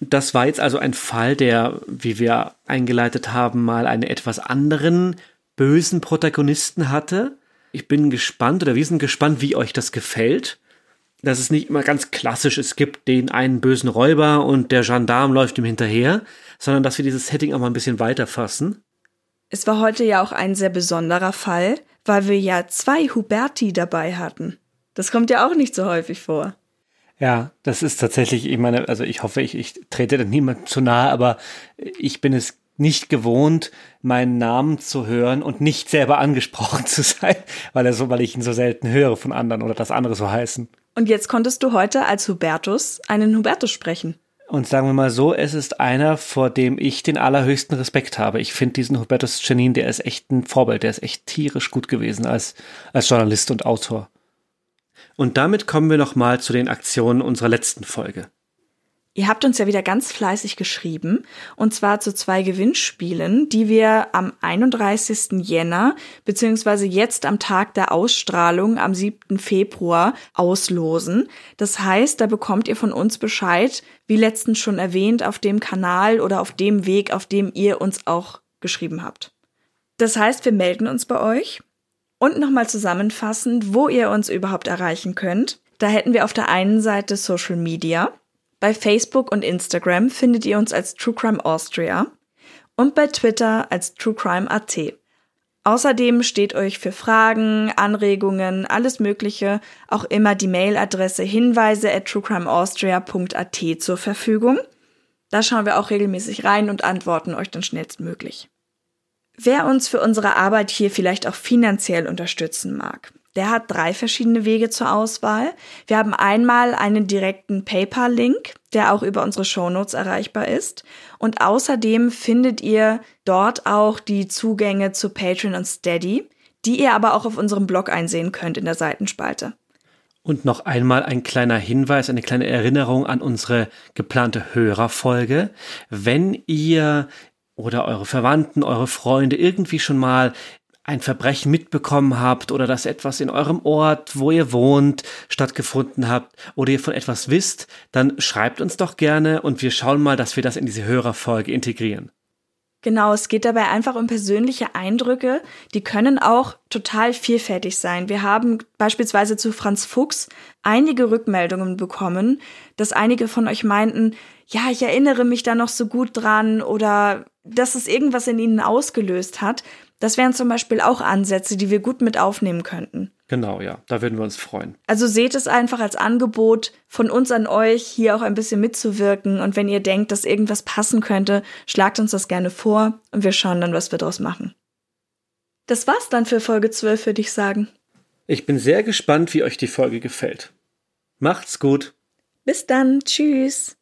Das war jetzt also ein Fall, der, wie wir eingeleitet haben, mal einen etwas anderen bösen Protagonisten hatte. Ich bin gespannt oder wir sind gespannt, wie euch das gefällt. Das ist nicht immer ganz klassisch, es gibt den einen bösen Räuber und der Gendarm läuft ihm hinterher, sondern dass wir dieses Setting auch mal ein bisschen weiter fassen.
Es war heute ja auch ein sehr besonderer Fall, weil wir ja zwei Huberti dabei hatten. Das kommt ja auch nicht so häufig vor.
Ja, das ist tatsächlich, ich meine, also ich hoffe, ich, ich trete da niemandem zu nahe, aber ich bin es nicht gewohnt, meinen Namen zu hören und nicht selber angesprochen zu sein, weil er so, weil ich ihn so selten höre von anderen oder das andere so heißen.
Und jetzt konntest du heute als Hubertus einen Hubertus sprechen.
Und sagen wir mal so, es ist einer, vor dem ich den allerhöchsten Respekt habe. Ich finde diesen Hubertus Chenin, der ist echt ein Vorbild, der ist echt tierisch gut gewesen als, als Journalist und Autor. Und damit kommen wir nochmal zu den Aktionen unserer letzten Folge.
Ihr habt uns ja wieder ganz fleißig geschrieben, und zwar zu zwei Gewinnspielen, die wir am 31. Jänner, beziehungsweise jetzt am Tag der Ausstrahlung am 7. Februar auslosen. Das heißt, da bekommt ihr von uns Bescheid, wie letztens schon erwähnt, auf dem Kanal oder auf dem Weg, auf dem ihr uns auch geschrieben habt. Das heißt, wir melden uns bei euch und nochmal zusammenfassend, wo ihr uns überhaupt erreichen könnt. Da hätten wir auf der einen Seite Social Media. Bei Facebook und Instagram findet ihr uns als True Crime Austria und bei Twitter als True Crime AT. Außerdem steht euch für Fragen, Anregungen, alles Mögliche auch immer die Mailadresse hinweise at truecrimeaustria.at zur Verfügung. Da schauen wir auch regelmäßig rein und antworten euch dann schnellstmöglich. Wer uns für unsere Arbeit hier vielleicht auch finanziell unterstützen mag, der hat drei verschiedene Wege zur Auswahl. Wir haben einmal einen direkten PayPal-Link, der auch über unsere Shownotes erreichbar ist. Und außerdem findet ihr dort auch die Zugänge zu Patreon und Steady, die ihr aber auch auf unserem Blog einsehen könnt in der Seitenspalte.
Und noch einmal ein kleiner Hinweis, eine kleine Erinnerung an unsere geplante Hörerfolge. Wenn ihr oder eure Verwandten, eure Freunde irgendwie schon mal ein Verbrechen mitbekommen habt oder dass etwas in eurem Ort, wo ihr wohnt, stattgefunden habt oder ihr von etwas wisst, dann schreibt uns doch gerne und wir schauen mal, dass wir das in diese Hörerfolge integrieren.
Genau, es geht dabei einfach um persönliche Eindrücke, die können auch total vielfältig sein. Wir haben beispielsweise zu Franz Fuchs einige Rückmeldungen bekommen, dass einige von euch meinten, ja, ich erinnere mich da noch so gut dran oder dass es irgendwas in ihnen ausgelöst hat. Das wären zum Beispiel auch Ansätze, die wir gut mit aufnehmen könnten.
Genau, ja, da würden wir uns freuen.
Also seht es einfach als Angebot von uns an euch, hier auch ein bisschen mitzuwirken. Und wenn ihr denkt, dass irgendwas passen könnte, schlagt uns das gerne vor und wir schauen dann, was wir daraus machen. Das war's dann für Folge 12, würde ich sagen.
Ich bin sehr gespannt, wie euch die Folge gefällt. Macht's gut.
Bis dann. Tschüss.